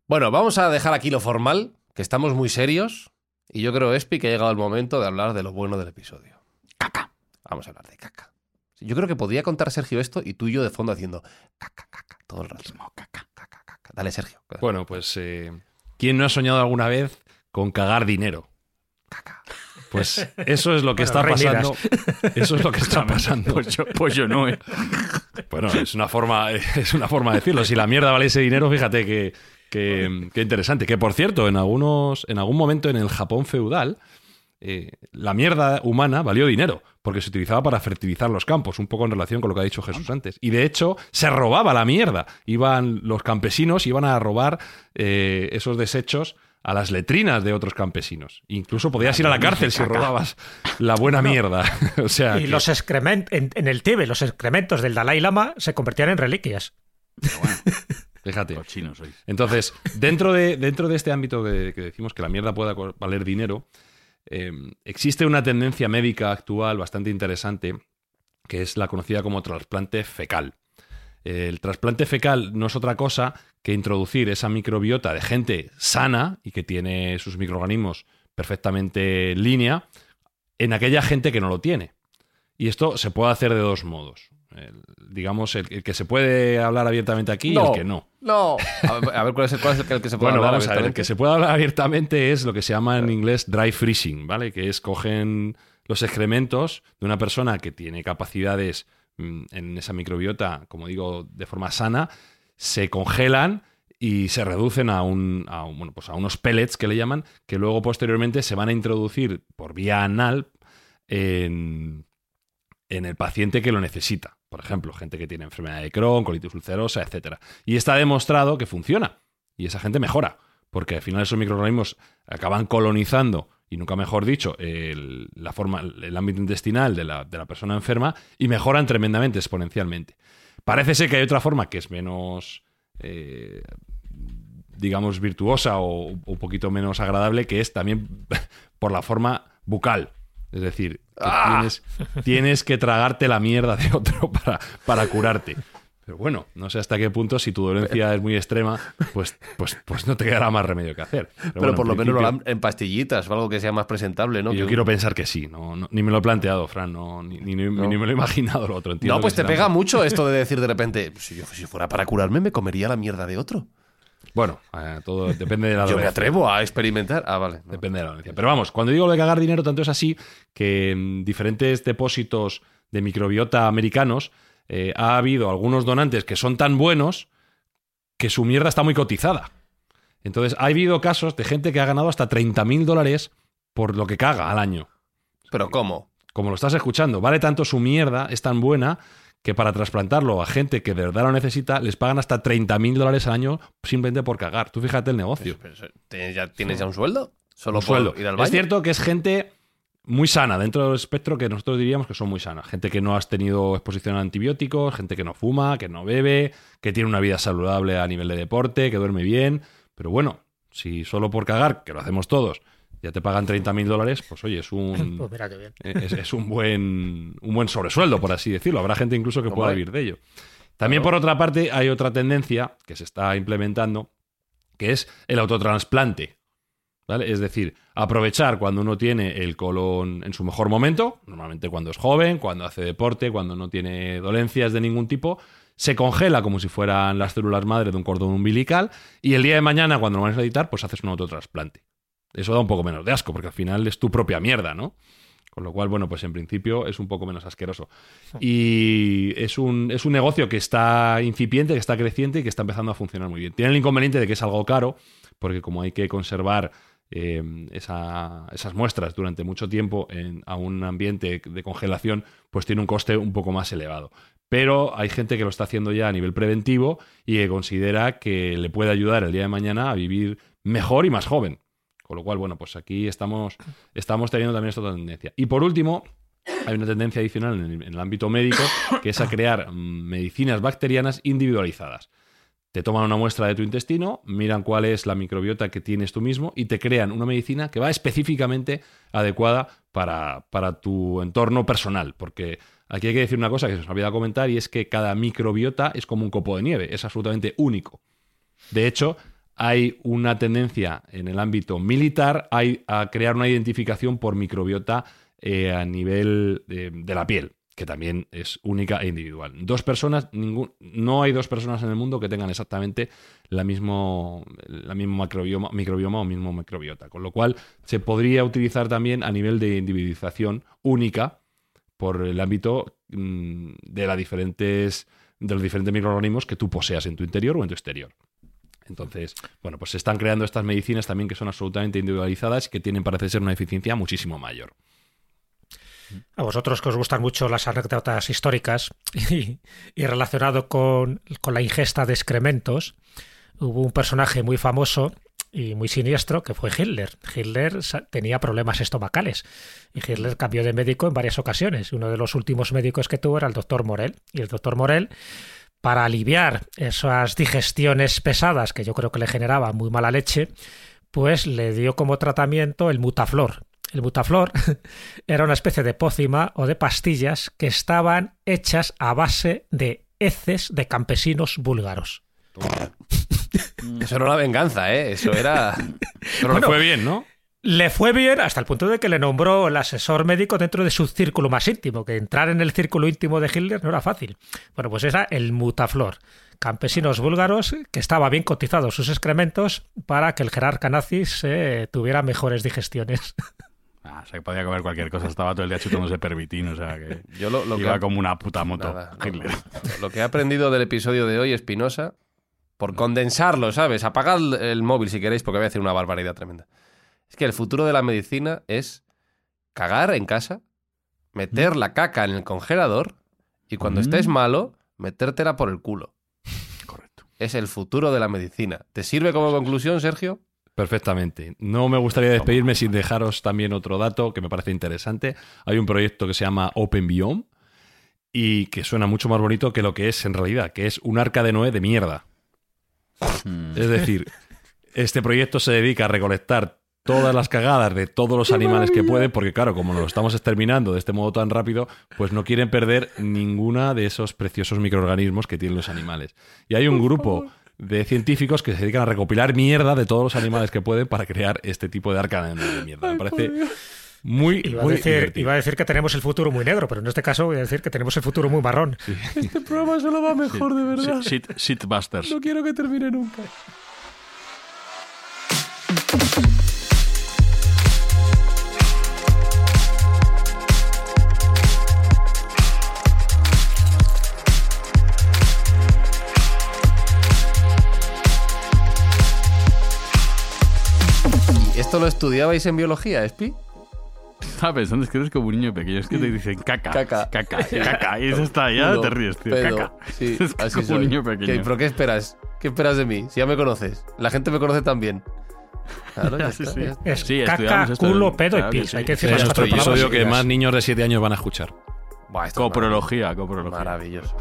Bueno, vamos a dejar aquí lo formal, que estamos muy serios. Y yo creo, Espi, que ha llegado el momento de hablar de lo bueno del episodio. Caca. Vamos a hablar de caca. Yo creo que podría contar Sergio esto y tú y yo de fondo haciendo caca, caca, todo el rato. Caca, caca, caca. Dale, Sergio. Bueno, pues eh, ¿quién no ha soñado alguna vez con cagar dinero? Pues eso es lo que está Bueno, pasando. Eso es lo que está pasando. Pues yo, pues yo no, ¿eh? Bueno, es una forma, es una forma de decirlo. Si la mierda vale ese dinero, fíjate que, que, que interesante. Que por cierto, en algunos, en algún momento en el Japón feudal, eh, la mierda humana valió dinero, porque se utilizaba para fertilizar los campos, un poco en relación con lo que ha dicho Jesús antes. Y de hecho, se robaba la mierda. Iban los campesinos, iban a robar eh, esos desechos a las letrinas de otros campesinos. Incluso podías ir a la cárcel si robabas la buena mierda. o sea, Y que- los excrementos, en, en el Tíbet, los excrementos del Dalai Lama se convertían en reliquias. fíjate. Cochino soy. Entonces, dentro de, dentro de este ámbito que, que decimos que la mierda pueda valer dinero, eh, existe una tendencia médica actual bastante interesante que es la conocida como trasplante fecal. El trasplante fecal no es otra cosa que introducir esa microbiota de gente sana y que tiene sus microorganismos perfectamente en línea en aquella gente que no lo tiene. Y esto se puede hacer de dos modos. El- digamos, el, el que se puede hablar abiertamente aquí y el que no. No. A ver, a ver, ¿cuál es el, cuál es el que se puede Bueno, hablar vamos a ver, el que se puede hablar abiertamente es lo que se llama en inglés dry freezing, ¿vale? Que es cogen los excrementos de una persona que tiene capacidades mm, en esa microbiota, como digo, de forma sana, se congelan y se reducen a, un, a, un- bueno, pues a unos pellets que le llaman, que luego posteriormente se van a introducir por vía anal en, en el paciente que lo necesita. Por ejemplo, gente que tiene enfermedad de Crohn, colitis ulcerosa, etc. Y está demostrado que funciona. Y esa gente mejora. Porque al final esos microorganismos acaban colonizando, y nunca mejor dicho, el, la forma, el ámbito intestinal de la, de la persona enferma y mejoran tremendamente, exponencialmente. Parece ser que hay otra forma que es menos, eh, digamos, virtuosa o un poquito menos agradable, que es también por la forma bucal. Es decir, que tienes, tienes que tragarte la mierda de otro para, para curarte. Pero bueno, no sé hasta qué punto, si tu dolencia es muy extrema, pues, pues, pues no te quedará más remedio que hacer. Pero, Pero bueno, por lo menos lo dan en pastillitas o algo que sea más presentable, ¿no? Yo Que- quiero pensar que sí, no, no- ni me lo he planteado, Fran, no, ni, ni- ni me lo he imaginado lo otro. entiendo No, pues te pega más- mucho esto de decir de repente, si yo si fuera para curarme, me comería la mierda de otro. Bueno, eh, todo depende de la Yo me dolencia. atrevo a experimentar. Ah, vale. no. Depende de la dolencia. Pero vamos, cuando digo lo de cagar dinero, tanto es así que en diferentes depósitos de microbiota americanos eh, ha habido algunos donantes que son tan buenos que su mierda está muy cotizada. Entonces, ha habido casos de gente que ha ganado hasta 30.000 dólares por lo que caga al año. Pero ¿cómo? Como lo estás escuchando, vale tanto su mierda, es tan buena, que para trasplantarlo a gente que de verdad lo necesita, les pagan hasta 30.000 dólares al año simplemente por cagar. Tú fíjate el negocio. Pero ¿tienes ya, ¿Tienes ya un sueldo? Solo Un por sueldo. ir al baño. Es cierto que es gente muy sana, dentro del espectro que nosotros diríamos que son muy sanas. Gente que no has tenido exposición a antibióticos, gente que no fuma, que no bebe, que tiene una vida saludable a nivel de deporte, que duerme bien. Pero bueno, si solo por cagar, que lo hacemos todos, ya te pagan 30.000 dólares, pues oye, es un, Pues mira qué bien. es, es un buen un buen sobresueldo, por así decirlo. Habrá gente incluso que pueda vivir de ello. También, por otra parte, hay otra tendencia que se está implementando, que es el autotransplante. Es decir, aprovechar cuando uno tiene el colon en su mejor momento, normalmente cuando es joven, cuando hace deporte, cuando no tiene dolencias de ningún tipo, se congela como si fueran las células madre de un cordón umbilical y el día de mañana, cuando lo vas a necesitar, pues haces un autotransplante. Eso da un poco menos de asco, porque al final es tu propia mierda, ¿no? Con lo cual, bueno, pues en principio es un poco menos asqueroso. Y es un, es un negocio que está incipiente, que está creciente y que está empezando a funcionar muy bien. Tiene el inconveniente de que es algo caro, porque como hay que conservar eh, esa- esas muestras durante mucho tiempo en, a un ambiente de congelación, pues tiene un coste un poco más elevado. Pero hay gente que lo está haciendo ya a nivel preventivo y que considera que le puede ayudar el día de mañana a vivir mejor y más joven. Con lo cual, bueno, pues aquí estamos, estamos teniendo también esta tendencia. Y por último, hay una tendencia adicional en el, en el ámbito médico, que es a crear mm, medicinas bacterianas individualizadas. Te toman una muestra de tu intestino, miran cuál es la microbiota que tienes tú mismo y te crean una medicina que va específicamente adecuada para, para tu entorno personal. Porque aquí hay que decir una cosa que se nos olvida comentar y es que cada microbiota es como un copo de nieve, es absolutamente único. De hecho, hay una tendencia en el ámbito militar a crear una identificación por microbiota eh, a nivel de la piel, que también es única e individual. Dos personas, ningún, no hay dos personas en el mundo que tengan exactamente la mismo, la mismo microbioma, microbioma o mismo microbiota, con lo cual se podría utilizar también a nivel de individualización única por el ámbito mm, de, las diferentes, de los diferentes microorganismos que tú poseas en tu interior o en tu exterior. Entonces, bueno, pues se están creando estas medicinas también que son absolutamente individualizadas y que tienen, parece ser, una eficiencia muchísimo mayor. A vosotros que os gustan mucho las anécdotas históricas y, relacionado con, la ingesta de excrementos, hubo un personaje muy famoso y muy siniestro que fue Hitler. Hitler tenía problemas estomacales y Hitler cambió de médico en varias ocasiones. Uno de los últimos médicos que tuvo era el doctor Morel. Y el doctor Morel, para aliviar esas digestiones pesadas que yo creo que le generaba muy mala leche, pues le dio como tratamiento el mutaflor, el butaflor era una especie de pócima o de pastillas que estaban hechas a base de heces de campesinos búlgaros. Eso era una venganza, ¿eh? Eso era... Pero le fue bien, ¿no? Le fue bien hasta el punto de que le nombró el asesor médico dentro de su círculo más íntimo, que entrar en el círculo íntimo de Hitler no era fácil. Bueno, pues era el mutaflor. Campesinos búlgaros que estaba bien cotizados sus excrementos para que el jerarca nazi se tuviera mejores digestiones. Ah, o sea, que podía comer cualquier cosa. Estaba todo el día chutándose pervitín, o sea que Yo lo, iba como una puta moto. Lo, que he aprendido del episodio de hoy, Espinosa, por condensarlo, ¿sabes? Apagad el móvil si queréis, porque voy a hacer una barbaridad tremenda. Es que el futuro de la medicina es cagar en casa, meter la caca en el congelador y cuando estés mm. malo, metértela por el culo. Correcto. Es el futuro de la medicina. ¿Te sirve como conclusión, Sergio? Perfectamente. No me gustaría despedirme sin dejaros también otro dato que me parece interesante. Hay un proyecto que se llama Open Biome y que suena mucho más bonito que lo que es en realidad, que es un arca de Noé de mierda. Hmm. Es decir, este proyecto se dedica a recolectar todas las cagadas de todos los animales que pueden, porque claro, como lo estamos exterminando de este modo tan rápido, pues no quieren perder ninguna de esos preciosos microorganismos que tienen los animales. Y hay un grupo de científicos que se dedican a recopilar mierda de todos los animales que pueden para crear este tipo de arca de mierda. Me parece muy, iba, muy a decir, iba a decir que tenemos el futuro muy negro, pero en este caso voy a decir que tenemos el futuro muy marrón. Este programa solo va mejor, de verdad. Shitbusters. No quiero que termine nunca. ¿Esto lo estudiabais en biología, Espi? Estaba pensando, es que eres como un niño pequeño, es que te dicen caca, caca, caca, caca, y eso está, ya te ríes, tío, caca. Sí, es así como un niño pequeño. ¿Pero qué esperas? ¿Qué esperas de mí? Si ya me conoces. La gente me conoce también. Claro, ya sí, sí. Es sí, caca, culo, pedo y pis. Hay que decir las cuatro palabras. Que más niños de 7 años van a escuchar. coprología, coprología. Maravilloso.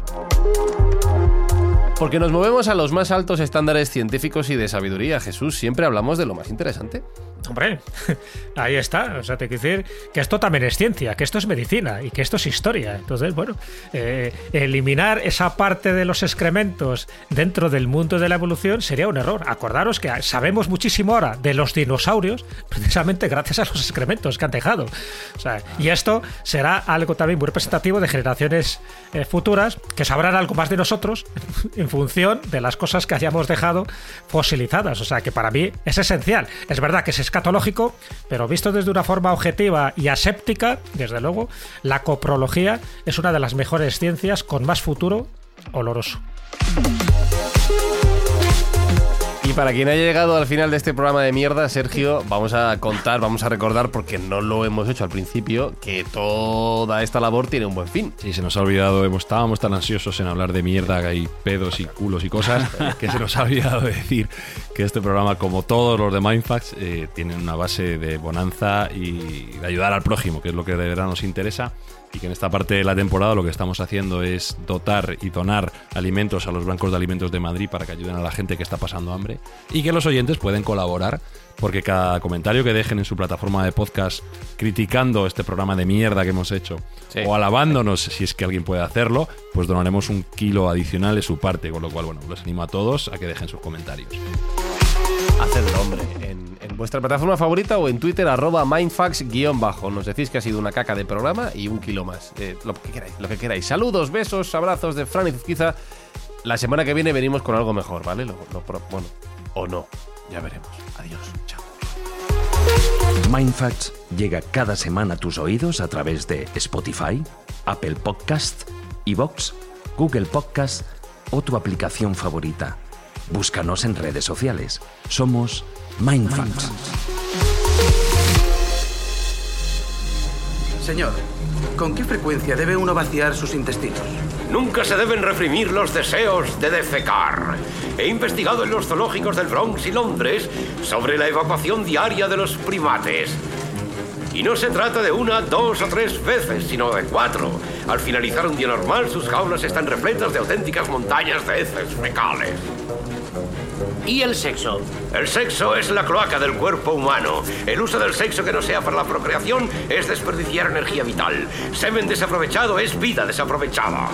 Porque nos movemos a los más altos estándares científicos y de sabiduría. Jesús, siempre hablamos de lo más interesante. Hombre, ahí está. O sea, te quiero decir que esto también es ciencia, que esto es medicina y que esto es historia. Entonces, bueno, eh, eliminar esa parte de los excrementos dentro del mundo de la evolución sería un error. Acordaros que sabemos muchísimo ahora de los dinosaurios precisamente gracias a los excrementos que han dejado. Y esto será algo también muy representativo de generaciones eh, futuras que sabrán algo más de nosotros función de las cosas que hayamos dejado fosilizadas. O sea que para mí es esencial. Es verdad que es escatológico, pero visto desde una forma objetiva y aséptica, desde luego, la coprología es una de las mejores ciencias con más futuro oloroso. Y para quien haya llegado al final de este programa de mierda, Sergio, vamos a contar, vamos a recordar, porque no lo hemos hecho al principio, que toda esta labor tiene un buen fin. Sí, se nos ha olvidado, estábamos tan ansiosos en hablar de mierda y pedos y culos y cosas, que se nos ha olvidado decir que este programa, como todos los de Mindfax, eh, tiene una base de bonanza y de ayudar al prójimo, que es lo que de verdad nos interesa y que en esta parte de la temporada lo que estamos haciendo es dotar y donar alimentos a los bancos de alimentos de Madrid para que ayuden a la gente que está pasando hambre y que los oyentes pueden colaborar porque cada comentario que dejen en su plataforma de podcast criticando este programa de mierda que hemos hecho o alabándonos si es que alguien puede hacerlo, pues donaremos un kilo adicional de su parte, con lo cual, bueno, los animo a todos a que dejen sus comentarios. Hacedlo, hombre, en vuestra plataforma favorita o en Twitter arroba mindfax-bajo. Nos decís que ha sido una caca de programa y un kilo más. Eh, lo que queráis, lo que queráis. Saludos, besos, abrazos de Fran y Zuzquiza. La semana que viene venimos con algo mejor, ¿vale? Bueno, o no. Ya veremos. Adiós. Chao. Mindfacts llega cada semana a tus oídos a través de Spotify, Apple Podcast, Evox, Google Podcast o tu aplicación favorita. Búscanos en redes sociales. Somos Mindfacts. Señor, ¿con qué frecuencia debe uno vaciar sus intestinos? Nunca se deben reprimir los deseos de defecar. He investigado en los zoológicos del Bronx y Londres sobre la evacuación diaria de los primates. Y no se trata de una, dos o tres veces, sino de cuatro. Al finalizar un día normal, sus jaulas están repletas de auténticas montañas de heces fecales. ¿Y el sexo? El sexo es la cloaca del cuerpo humano. El uso del sexo que no sea para la procreación es desperdiciar energía vital. Semen desaprovechado es vida desaprovechada.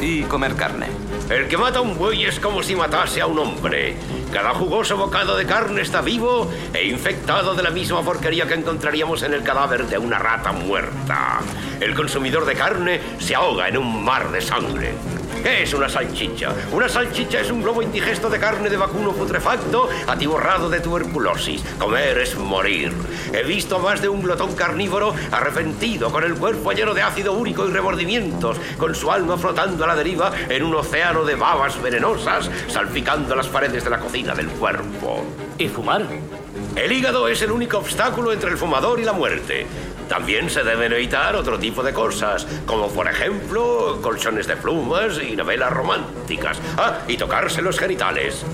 Y comer carne. El que mata a un buey es como si matase a un hombre. Cada jugoso bocado de carne está vivo e infectado de la misma porquería que encontraríamos en el cadáver de una rata muerta. El consumidor de carne se ahoga en un mar de sangre. ¿Qué es una salchicha? Una salchicha es un globo indigesto de carne de vacuno putrefacto atiborrado de tuberculosis. Comer es morir. He visto más de un glotón carnívoro arrepentido, con el cuerpo lleno de ácido úrico y remordimientos, con su alma flotando a la deriva en un océano de babas venenosas, salpicando las paredes de la cocina del cuerpo. ¿Y fumar? El hígado es el único obstáculo entre el fumador y la muerte. También se deben evitar otro tipo de cosas, como por ejemplo colchones de plumas y novelas románticas. Ah, y tocarse los genitales.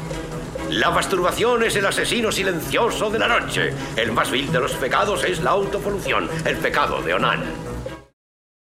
La masturbación es el asesino silencioso de la noche. El más vil de los pecados es la autopolución, el pecado de Onan.